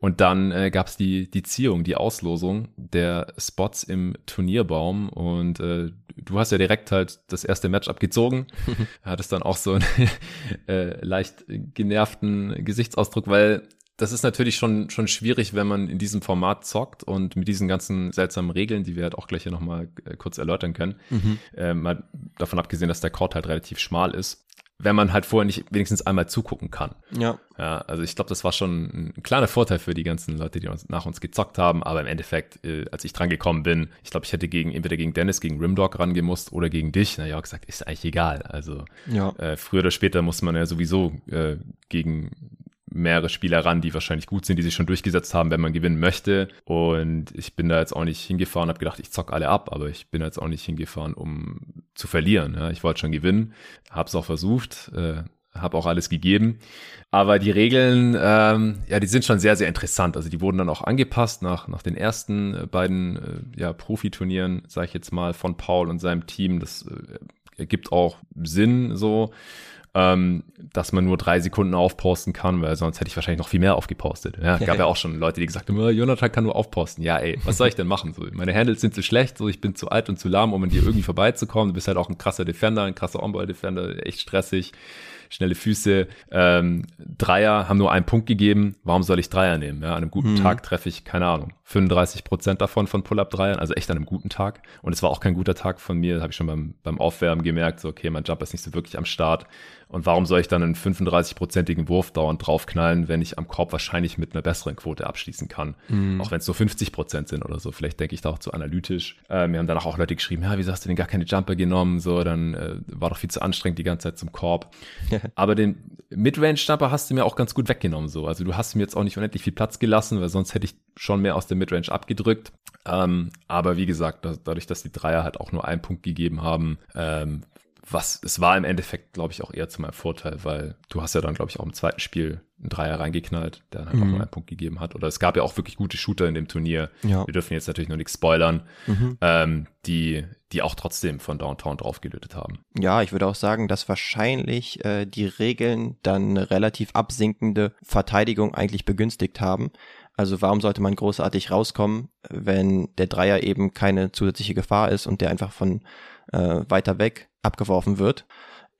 Und dann äh, gab es die, die Ziehung, die Auslosung der Spots im Turnierbaum. Und äh, du hast ja direkt halt das erste Match abgezogen. Hattest dann auch so einen äh, leicht genervten Gesichtsausdruck, weil das ist natürlich schon, schon schwierig, wenn man in diesem Format zockt und mit diesen ganzen seltsamen Regeln, die wir halt auch gleich hier nochmal äh, kurz erläutern können. Mhm. Äh, mal davon abgesehen, dass der Court halt relativ schmal ist wenn man halt vorher nicht wenigstens einmal zugucken kann. Ja. Ja, also ich glaube, das war schon ein kleiner Vorteil für die ganzen Leute, die uns nach uns gezockt haben. Aber im Endeffekt, äh, als ich dran gekommen bin, ich glaube, ich hätte gegen entweder gegen Dennis, gegen Rimdog rangemusst oder gegen dich. Na ja, gesagt, ist eigentlich egal. Also ja. äh, früher oder später muss man ja sowieso äh, gegen mehrere Spieler ran, die wahrscheinlich gut sind, die sich schon durchgesetzt haben, wenn man gewinnen möchte. Und ich bin da jetzt auch nicht hingefahren, habe gedacht, ich zock alle ab, aber ich bin jetzt auch nicht hingefahren, um zu verlieren. Ja. Ich wollte schon gewinnen, habe es auch versucht, äh, habe auch alles gegeben. Aber die Regeln, ähm, ja, die sind schon sehr, sehr interessant. Also die wurden dann auch angepasst nach, nach den ersten äh, beiden äh, ja, Profiturnieren, sage ich jetzt mal, von Paul und seinem Team. Das äh, ergibt auch Sinn so ähm, dass man nur drei Sekunden aufposten kann, weil sonst hätte ich wahrscheinlich noch viel mehr aufgepostet. Ja, gab ja auch schon Leute, die gesagt haben, oh, Jonathan kann nur aufposten. Ja, ey, was soll ich denn machen? So, meine Handles sind zu schlecht, so ich bin zu alt und zu lahm, um an dir irgendwie vorbeizukommen. Du bist halt auch ein krasser Defender, ein krasser On-Ball-Defender, echt stressig schnelle Füße. Ähm, Dreier haben nur einen Punkt gegeben. Warum soll ich Dreier nehmen? Ja, an einem guten mhm. Tag treffe ich, keine Ahnung, 35 Prozent davon von Pull-Up-Dreiern, also echt an einem guten Tag. Und es war auch kein guter Tag von mir, habe ich schon beim, beim Aufwärmen gemerkt, so okay, mein Jumper ist nicht so wirklich am Start. Und warum soll ich dann einen 35-prozentigen Wurf dauernd draufknallen, wenn ich am Korb wahrscheinlich mit einer besseren Quote abschließen kann? Mhm. Auch wenn es nur 50 Prozent sind oder so. Vielleicht denke ich da auch zu analytisch. Äh, mir haben danach auch Leute geschrieben, ja, wieso hast du denn gar keine Jumper genommen? So, dann äh, war doch viel zu anstrengend die ganze Zeit zum Korb. Aber den Midrange-Jumper hast du mir auch ganz gut weggenommen. So. Also du hast mir jetzt auch nicht unendlich viel Platz gelassen, weil sonst hätte ich schon mehr aus der Midrange abgedrückt. Ähm, aber wie gesagt, dadurch, dass die Dreier halt auch nur einen Punkt gegeben haben, ähm, was, es war im Endeffekt, glaube ich, auch eher zu meinem Vorteil, weil du hast ja dann, glaube ich, auch im zweiten Spiel einen Dreier reingeknallt, der dann halt mhm. auch nur einen Punkt gegeben hat. Oder es gab ja auch wirklich gute Shooter in dem Turnier. Ja. Wir dürfen jetzt natürlich noch nichts spoilern, mhm. ähm, die, die auch trotzdem von Downtown draufgelötet haben. Ja, ich würde auch sagen, dass wahrscheinlich äh, die Regeln dann eine relativ absinkende Verteidigung eigentlich begünstigt haben. Also warum sollte man großartig rauskommen, wenn der Dreier eben keine zusätzliche Gefahr ist und der einfach von äh, weiter weg abgeworfen wird.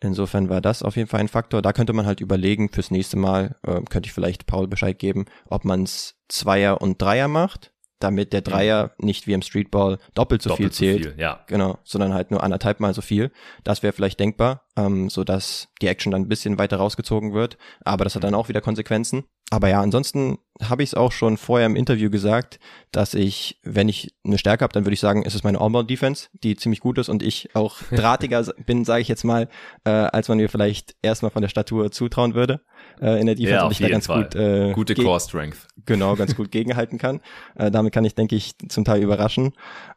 Insofern war das auf jeden Fall ein Faktor. Da könnte man halt überlegen, fürs nächste Mal äh, könnte ich vielleicht Paul Bescheid geben, ob man es Zweier und Dreier macht, damit der Dreier mhm. nicht wie im Streetball doppelt so doppelt viel zählt. So viel, ja. Genau, sondern halt nur anderthalb Mal so viel. Das wäre vielleicht denkbar, ähm, so dass die Action dann ein bisschen weiter rausgezogen wird. Aber das hat dann auch wieder Konsequenzen. Aber ja, ansonsten habe ich es auch schon vorher im Interview gesagt, dass ich, wenn ich eine Stärke habe, dann würde ich sagen, es ist meine All-Defense, die ziemlich gut ist und ich auch drahtiger bin, sage ich jetzt mal, äh, als man mir vielleicht erstmal von der Statur zutrauen würde. Äh, in der Defense ja, und ich da ganz Fall. gut äh, gute Core Strength. Genau, ganz gut gegenhalten kann. Äh, damit kann ich, denke ich, zum Teil überraschen.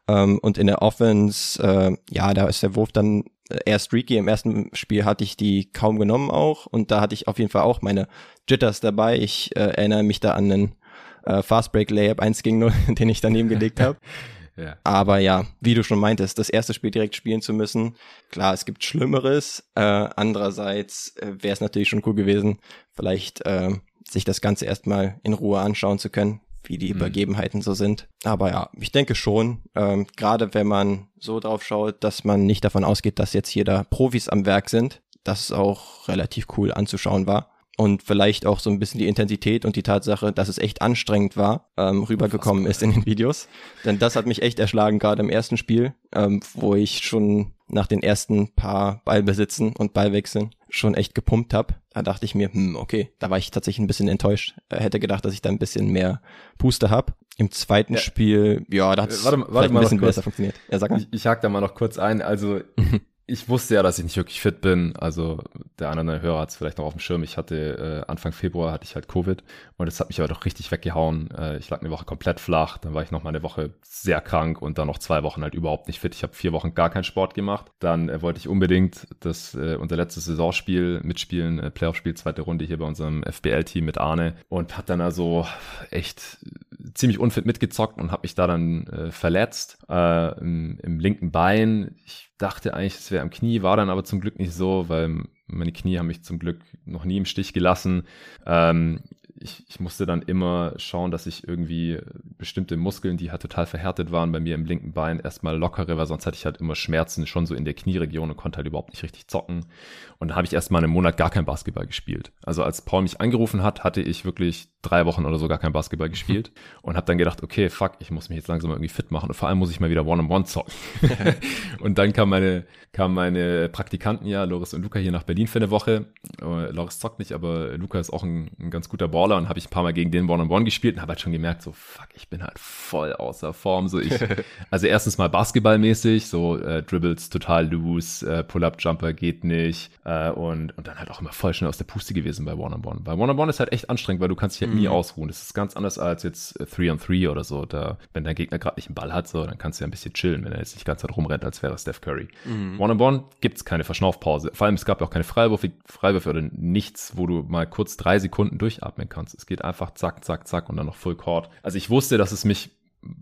Ähm, und in der Offense, äh, ja, da ist der Wurf dann eher streaky. Im ersten Spiel hatte ich die kaum genommen auch und da hatte ich auf jeden Fall auch meine Jitters dabei. Ich äh, erinnere mich da an einen äh, Fast Break Layup 1 gegen 0, den ich daneben gelegt habe. Ja. Aber ja, wie du schon meintest, das erste Spiel direkt spielen zu müssen, klar, es gibt Schlimmeres. Äh, andererseits äh, wäre es natürlich schon cool gewesen, vielleicht äh, sich das Ganze erstmal in Ruhe anschauen zu können, wie die mhm. Übergebenheiten so sind. Aber ja, ich denke schon, ähm, gerade wenn man so drauf schaut, dass man nicht davon ausgeht, dass jetzt hier da Profis am Werk sind, dass es auch relativ cool anzuschauen war und vielleicht auch so ein bisschen die Intensität und die Tatsache, dass es echt anstrengend war, ähm, rübergekommen ist in den Videos. Denn das hat mich echt erschlagen, gerade im ersten Spiel, ähm, wo ich schon nach den ersten paar Ballbesitzen und Ballwechseln schon echt gepumpt habe. Da dachte ich mir, hm, okay, da war ich tatsächlich ein bisschen enttäuscht. Äh, hätte gedacht, dass ich da ein bisschen mehr Puste habe. Im zweiten ja. Spiel, ja, da hat es ein bisschen besser funktioniert. Ja, sag mal. Ich, ich hake da mal noch kurz ein. Also ich wusste ja, dass ich nicht wirklich fit bin. Also der andere Hörer hat es vielleicht noch auf dem Schirm. Ich hatte äh, Anfang Februar hatte ich halt Covid und es hat mich aber doch richtig weggehauen. Äh, ich lag eine Woche komplett flach, dann war ich noch mal eine Woche sehr krank und dann noch zwei Wochen halt überhaupt nicht fit. Ich habe vier Wochen gar keinen Sport gemacht. Dann äh, wollte ich unbedingt das äh, unser letztes Saisonspiel mitspielen, äh, Playoff-Spiel, zweite Runde hier bei unserem FBL-Team mit Arne und hat dann also echt ziemlich unfit mitgezockt und habe mich da dann äh, verletzt äh, im, im linken Bein. Ich dachte eigentlich, es wäre am Knie, war dann aber zum Glück nicht so, weil meine Knie haben mich zum Glück noch nie im Stich gelassen. Ähm, ich, ich musste dann immer schauen, dass ich irgendwie bestimmte Muskeln, die halt total verhärtet waren, bei mir im linken Bein erstmal lockere, weil sonst hatte ich halt immer Schmerzen schon so in der Knieregion und konnte halt überhaupt nicht richtig zocken. Und da habe ich erstmal einen Monat gar kein Basketball gespielt. Also als Paul mich angerufen hat, hatte ich wirklich drei Wochen oder so gar kein Basketball gespielt und habe dann gedacht, okay, fuck, ich muss mich jetzt langsam irgendwie fit machen und vor allem muss ich mal wieder One-on-One zocken. und dann kam meine, kamen meine Praktikanten ja, Loris und Luca hier nach Berlin für eine Woche. Uh, Loris zockt nicht, aber Luca ist auch ein, ein ganz guter Baller und habe ich ein paar Mal gegen den One-on-One -on -One gespielt und habe halt schon gemerkt, so fuck, ich bin halt voll außer Form. So ich, also erstens mal Basketballmäßig, so äh, Dribbles total loose, äh, Pull-up-Jumper geht nicht äh, und, und dann halt auch immer voll schnell aus der Puste gewesen bei One-on-One. Bei One-on-One ist halt echt anstrengend, weil du kannst dich halt mhm. nie ausruhen. Das ist ganz anders als jetzt 3-on-3 oder so. Da, wenn dein Gegner gerade nicht einen Ball hat, so, dann kannst du ja ein bisschen chillen, wenn er jetzt nicht ganz Zeit rumrennt, als wäre Steph Curry. Mhm. One-on-One gibt's keine Verschnaufpause. Vor allem, es gab ja auch keine Freiwürfe, Freiwürfe oder nichts, wo du mal kurz drei Sekunden durchatmen kannst. Es geht einfach zack, zack, zack und dann noch Full Court. Also ich wusste, dass es mich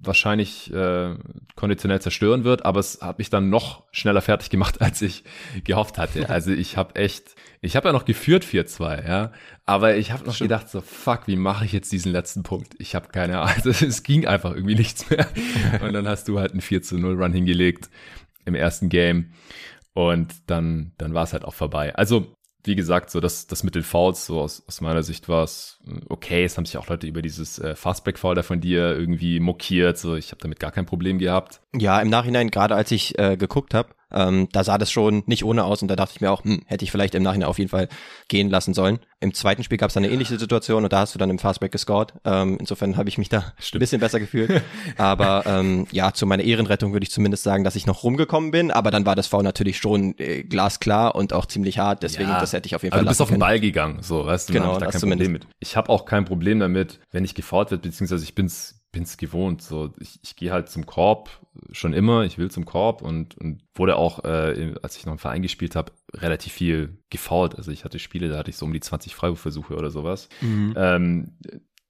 wahrscheinlich äh, konditionell zerstören wird, aber es hat mich dann noch schneller fertig gemacht, als ich gehofft hatte. Also ich habe echt, ich habe ja noch geführt 4-2, ja, aber ich habe noch Stimmt. gedacht so, fuck, wie mache ich jetzt diesen letzten Punkt? Ich habe keine Ahnung, also es ging einfach irgendwie nichts mehr. Und dann hast du halt einen 4 0 Run hingelegt im ersten Game und dann, dann war es halt auch vorbei. Also wie gesagt, so das, das mit den Fouls, so aus, aus meiner Sicht war es äh, okay. Es haben sich auch Leute über dieses äh, Fastback-Foul da von dir irgendwie mokiert. So, ich habe damit gar kein Problem gehabt. Ja, im Nachhinein, gerade als ich äh, geguckt habe, ähm, da sah das schon nicht ohne aus und da dachte ich mir auch, hm, hätte ich vielleicht im Nachhinein auf jeden Fall gehen lassen sollen. Im zweiten Spiel gab es eine ähnliche Situation und da hast du dann im Fastback gescored. Ähm, insofern habe ich mich da Stimmt. ein bisschen besser gefühlt. aber ähm, ja, zu meiner Ehrenrettung würde ich zumindest sagen, dass ich noch rumgekommen bin, aber dann war das Foul natürlich schon äh, glasklar und auch ziemlich hart, deswegen ja. das hätte ich auf jeden Fall also du bist auf den Ball gegangen, so, weißt du, genau, ich da kein Problem mit. Ich habe auch kein Problem damit, wenn ich gefault wird, beziehungsweise ich bin's bin's gewohnt. So, ich, ich gehe halt zum Korb schon immer. Ich will zum Korb und, und wurde auch, äh, als ich noch im Verein gespielt habe, relativ viel gefault. Also ich hatte Spiele, da hatte ich so um die 20 Freiwurfversuche oder sowas. Mhm. Ähm,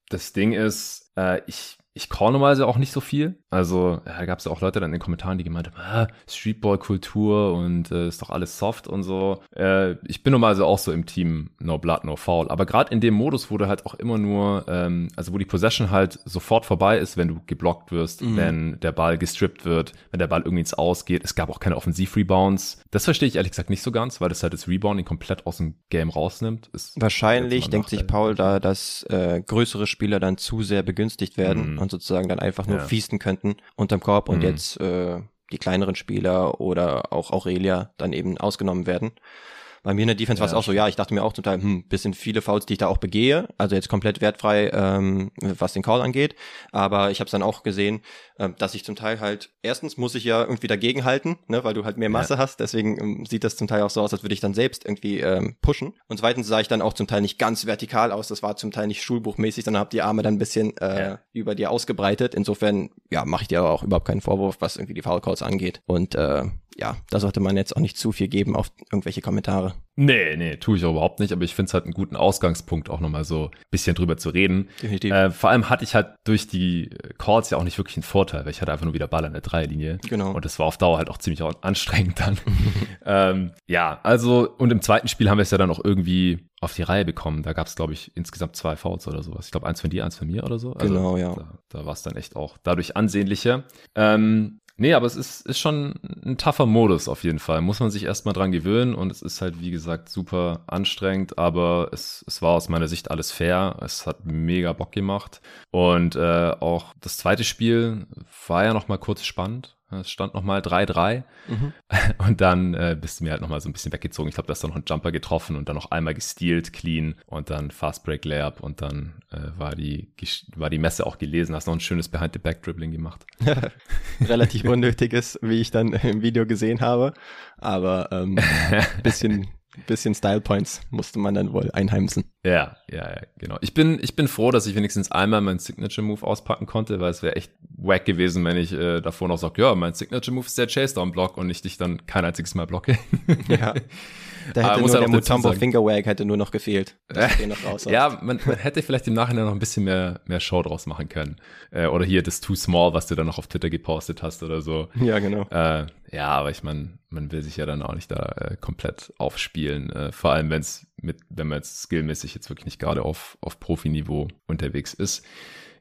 das Ding ist, äh, ich ich call normalerweise auch nicht so viel. Also ja, da gab es auch Leute dann in den Kommentaren, die gemeint haben, ah, Streetball-Kultur und äh, ist doch alles soft und so. Äh, ich bin normalerweise auch so im Team No Blood, No Foul. Aber gerade in dem Modus, wo du halt auch immer nur, ähm, also wo die Possession halt sofort vorbei ist, wenn du geblockt wirst, mhm. wenn der Ball gestrippt wird, wenn der Ball irgendwie ins Ausgeht. Es gab auch keine Offensiv-Rebounds. Das verstehe ich ehrlich gesagt nicht so ganz, weil das halt das Rebounding komplett aus dem Game rausnimmt. Ist Wahrscheinlich denkt sich Paul da, dass äh, größere Spieler dann zu sehr begünstigt werden. Mhm und sozusagen dann einfach nur ja. fiesten könnten unterm Korb und mhm. jetzt äh, die kleineren Spieler oder auch Aurelia dann eben ausgenommen werden. Bei mir in der Defense ja, war es auch so, ja, ich dachte mir auch zum Teil, hm, bisschen viele Fouls, die ich da auch begehe, also jetzt komplett wertfrei, ähm, was den Call angeht, aber ich habe es dann auch gesehen, äh, dass ich zum Teil halt, erstens muss ich ja irgendwie dagegenhalten, ne, weil du halt mehr Masse ja. hast, deswegen ähm, sieht das zum Teil auch so aus, als würde ich dann selbst irgendwie ähm, pushen. Und zweitens sah ich dann auch zum Teil nicht ganz vertikal aus, das war zum Teil nicht schulbuchmäßig, sondern habe die Arme dann ein bisschen äh, ja. über dir ausgebreitet, insofern, ja, mache ich dir aber auch überhaupt keinen Vorwurf, was irgendwie die Foul Calls angeht. Und äh, ja, da sollte man jetzt auch nicht zu viel geben auf irgendwelche Kommentare. Oder? Nee, nee, tue ich auch überhaupt nicht, aber ich finde es halt einen guten Ausgangspunkt, auch nochmal so ein bisschen drüber zu reden. Definitiv. Äh, vor allem hatte ich halt durch die Calls ja auch nicht wirklich einen Vorteil, weil ich hatte einfach nur wieder Ball an der Dreierlinie. Genau. Und das war auf Dauer halt auch ziemlich anstrengend dann. ähm, ja, also, und im zweiten Spiel haben wir es ja dann auch irgendwie auf die Reihe bekommen. Da gab es, glaube ich, insgesamt zwei Fouls oder sowas. Ich glaube, eins von dir, eins von mir oder so. Also, genau, ja. Da, da war es dann echt auch dadurch ansehnlicher. Ähm, Nee, aber es ist, ist schon ein tougher Modus auf jeden Fall. Muss man sich erstmal dran gewöhnen und es ist halt, wie gesagt, super anstrengend, aber es, es war aus meiner Sicht alles fair. Es hat mega Bock gemacht. Und äh, auch das zweite Spiel war ja nochmal kurz spannend. Es stand nochmal 3-3 mhm. und dann äh, bist du mir halt nochmal so ein bisschen weggezogen. Ich glaube, du hast dann noch einen Jumper getroffen und dann noch einmal gestealt, clean und dann Fast Break Layup und dann äh, war, die, war die Messe auch gelesen. Hast noch ein schönes Behind-the-Back-Dribbling gemacht. Relativ unnötiges, wie ich dann im Video gesehen habe, aber ähm, bisschen bisschen Style Points musste man dann wohl einheimsen. Ja, ja, ja, genau. Ich bin, ich bin froh, dass ich wenigstens einmal meinen Signature Move auspacken konnte, weil es wäre echt wack gewesen, wenn ich äh, davor noch sage, ja, mein Signature Move ist der Chase Down Block und ich dich dann kein einziges Mal blocke. ja. Da hätte nur halt der Mutombo Fingerwag hätte nur noch gefehlt. Noch ja, man, man, hätte vielleicht im Nachhinein noch ein bisschen mehr, mehr Show draus machen können. Äh, oder hier das Too Small, was du dann noch auf Twitter gepostet hast oder so. Ja, genau. Äh, ja, aber ich meine, man will sich ja dann auch nicht da äh, komplett aufspielen. Äh, vor allem, wenn es mit, wenn man jetzt skillmäßig jetzt wirklich nicht gerade auf, auf Profiniveau unterwegs ist.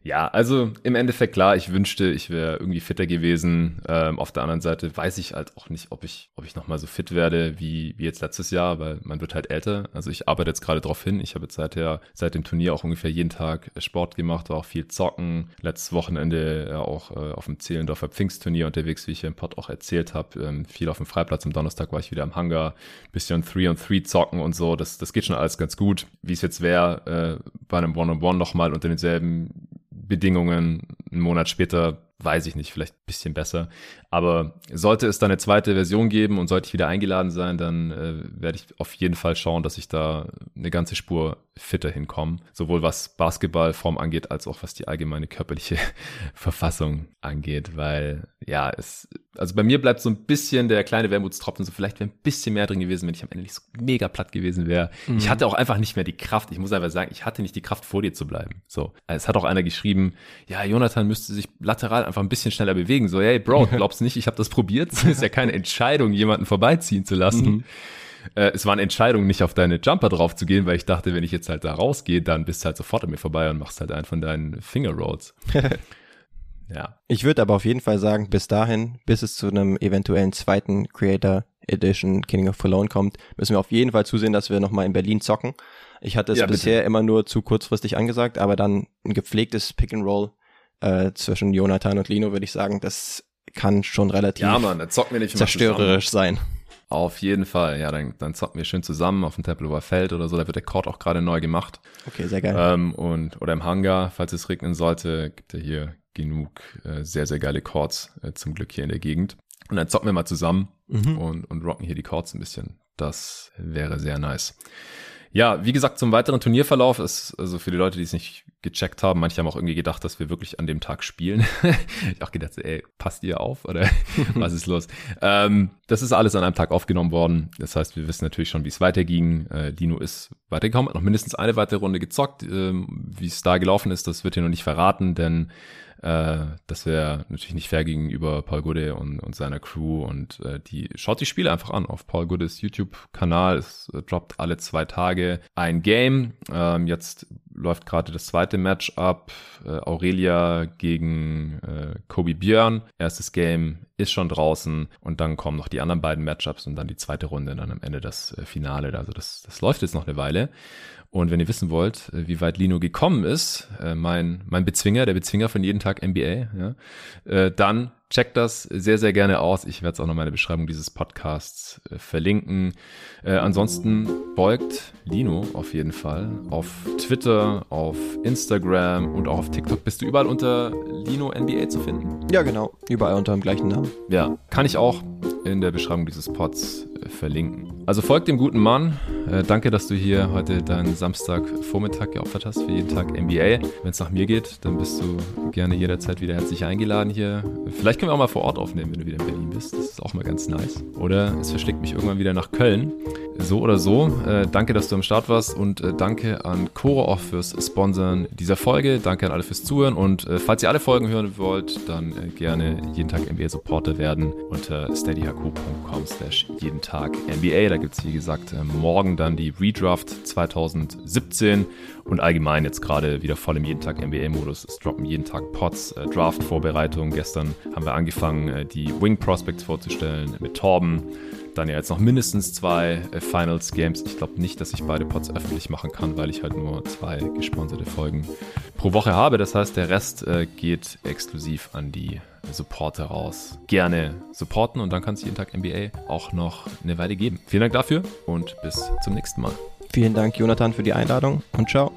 Ja, also im Endeffekt klar, ich wünschte, ich wäre irgendwie fitter gewesen. Ähm, auf der anderen Seite weiß ich halt auch nicht, ob ich, ob ich nochmal so fit werde wie, wie jetzt letztes Jahr, weil man wird halt älter. Also ich arbeite jetzt gerade drauf hin. Ich habe jetzt seither, seit dem Turnier auch ungefähr jeden Tag Sport gemacht, war auch viel zocken. Letztes Wochenende ja, auch äh, auf dem Zehlendorfer Pfingstturnier unterwegs, wie ich hier im Pod auch erzählt habe. Ähm, viel auf dem Freiplatz. Am Donnerstag war ich wieder im Hangar, bisschen 3 on 3 zocken und so. Das, das geht schon alles ganz gut. Wie es jetzt wäre, äh, bei einem One-on-One nochmal unter denselben Bedingungen einen Monat später weiß ich nicht, vielleicht ein bisschen besser. Aber sollte es da eine zweite Version geben und sollte ich wieder eingeladen sein, dann äh, werde ich auf jeden Fall schauen, dass ich da eine ganze Spur fitter hinkomme. Sowohl was Basketballform angeht, als auch was die allgemeine körperliche Verfassung angeht. Weil, ja, es, also bei mir bleibt so ein bisschen der kleine Wermutstropfen, so vielleicht wäre ein bisschen mehr drin gewesen, wenn ich am Ende nicht so mega platt gewesen wäre. Mhm. Ich hatte auch einfach nicht mehr die Kraft. Ich muss einfach sagen, ich hatte nicht die Kraft, vor dir zu bleiben. So. Es hat auch einer geschrieben, ja, Jonathan müsste sich lateral einfach ein bisschen schneller bewegen. So, hey, Bro, glaubst nicht, ich habe das probiert? Es ist ja keine Entscheidung, jemanden vorbeiziehen zu lassen. Mhm. Äh, es war eine Entscheidung, nicht auf deine Jumper drauf zu gehen, weil ich dachte, wenn ich jetzt halt da rausgehe, dann bist du halt sofort an mir vorbei und machst halt einen von deinen Finger Rolls. ja. Ich würde aber auf jeden Fall sagen, bis dahin, bis es zu einem eventuellen zweiten Creator Edition King of Cologne kommt, müssen wir auf jeden Fall zusehen, dass wir nochmal in Berlin zocken. Ich hatte es ja, bisher immer nur zu kurzfristig angesagt, aber dann ein gepflegtes Pick and Roll äh, zwischen Jonathan und Lino, würde ich sagen, das kann schon relativ ja, Mann, zocken wir nicht zerstörerisch sein. Auf jeden Fall, ja, dann, dann zocken wir schön zusammen auf dem Tempelhofer Feld oder so, da wird der Court auch gerade neu gemacht. Okay, sehr geil. Ähm, und, oder im Hangar, falls es regnen sollte, gibt er hier genug äh, sehr, sehr geile Courts äh, zum Glück hier in der Gegend. Und dann zocken wir mal zusammen mhm. und, und rocken hier die Courts ein bisschen. Das wäre sehr nice. Ja, wie gesagt, zum weiteren Turnierverlauf ist, also für die Leute, die es nicht gecheckt haben, manche haben auch irgendwie gedacht, dass wir wirklich an dem Tag spielen. ich auch gedacht, ey, passt ihr auf oder was ist los? ähm, das ist alles an einem Tag aufgenommen worden. Das heißt, wir wissen natürlich schon, wie es weiterging. Äh, Lino ist weitergekommen, hat noch mindestens eine weitere Runde gezockt. Ähm, wie es da gelaufen ist, das wird hier noch nicht verraten, denn äh, das wäre natürlich nicht fair gegenüber Paul Gude und, und seiner Crew und äh, die schaut die Spiele einfach an auf Paul Gudes YouTube-Kanal. Es äh, droppt alle zwei Tage ein Game. Ähm, jetzt läuft gerade das zweite Match ab. Äh, Aurelia gegen äh, Kobe Björn. Erstes Game ist schon draußen und dann kommen noch die anderen beiden Matchups und dann die zweite Runde, dann am Ende das äh, Finale. Also das, das läuft jetzt noch eine Weile. Und wenn ihr wissen wollt, äh, wie weit Lino gekommen ist, äh, mein, mein Bezwinger, der Bezwinger von jeden Tag NBA, ja, äh, dann checkt das sehr, sehr gerne aus. Ich werde es auch noch in der Beschreibung dieses Podcasts verlinken. ansonsten folgt Lino auf jeden Fall auf Twitter, auf Instagram und auch auf TikTok. Bist du überall unter Lino NBA zu finden? Ja, genau. Überall unter dem gleichen Namen. Ja, kann ich auch in der Beschreibung dieses Pods verlinken. Also folgt dem guten Mann. Äh, danke, dass du hier heute deinen Samstagvormittag geopfert hast für jeden Tag NBA. Wenn es nach mir geht, dann bist du gerne jederzeit wieder herzlich eingeladen hier. Vielleicht können wir auch mal vor Ort aufnehmen, wenn du wieder in Berlin bist. Das ist auch mal ganz nice. Oder es verschlägt mich irgendwann wieder nach Köln. So oder so, äh, danke, dass du am Start warst und äh, danke an Coro auch fürs Sponsern dieser Folge. Danke an alle fürs Zuhören und äh, falls ihr alle Folgen hören wollt, dann äh, gerne jeden Tag NBA Supporter werden unter steadyhq.com slash jeden Tag NBA. Da gibt es, wie gesagt, äh, morgen dann die Redraft 2017 und allgemein jetzt gerade wieder voll im jeden Tag NBA-Modus. Es droppen jeden Tag Pots, äh, Draft-Vorbereitungen. Gestern haben wir angefangen, die Wing Prospects vorzustellen mit Torben dann ja jetzt noch mindestens zwei äh, Finals Games. Ich glaube nicht, dass ich beide Pods öffentlich machen kann, weil ich halt nur zwei gesponserte Folgen pro Woche habe. Das heißt, der Rest äh, geht exklusiv an die Supporter raus. Gerne supporten und dann kann es jeden Tag NBA auch noch eine Weile geben. Vielen Dank dafür und bis zum nächsten Mal. Vielen Dank, Jonathan, für die Einladung und ciao.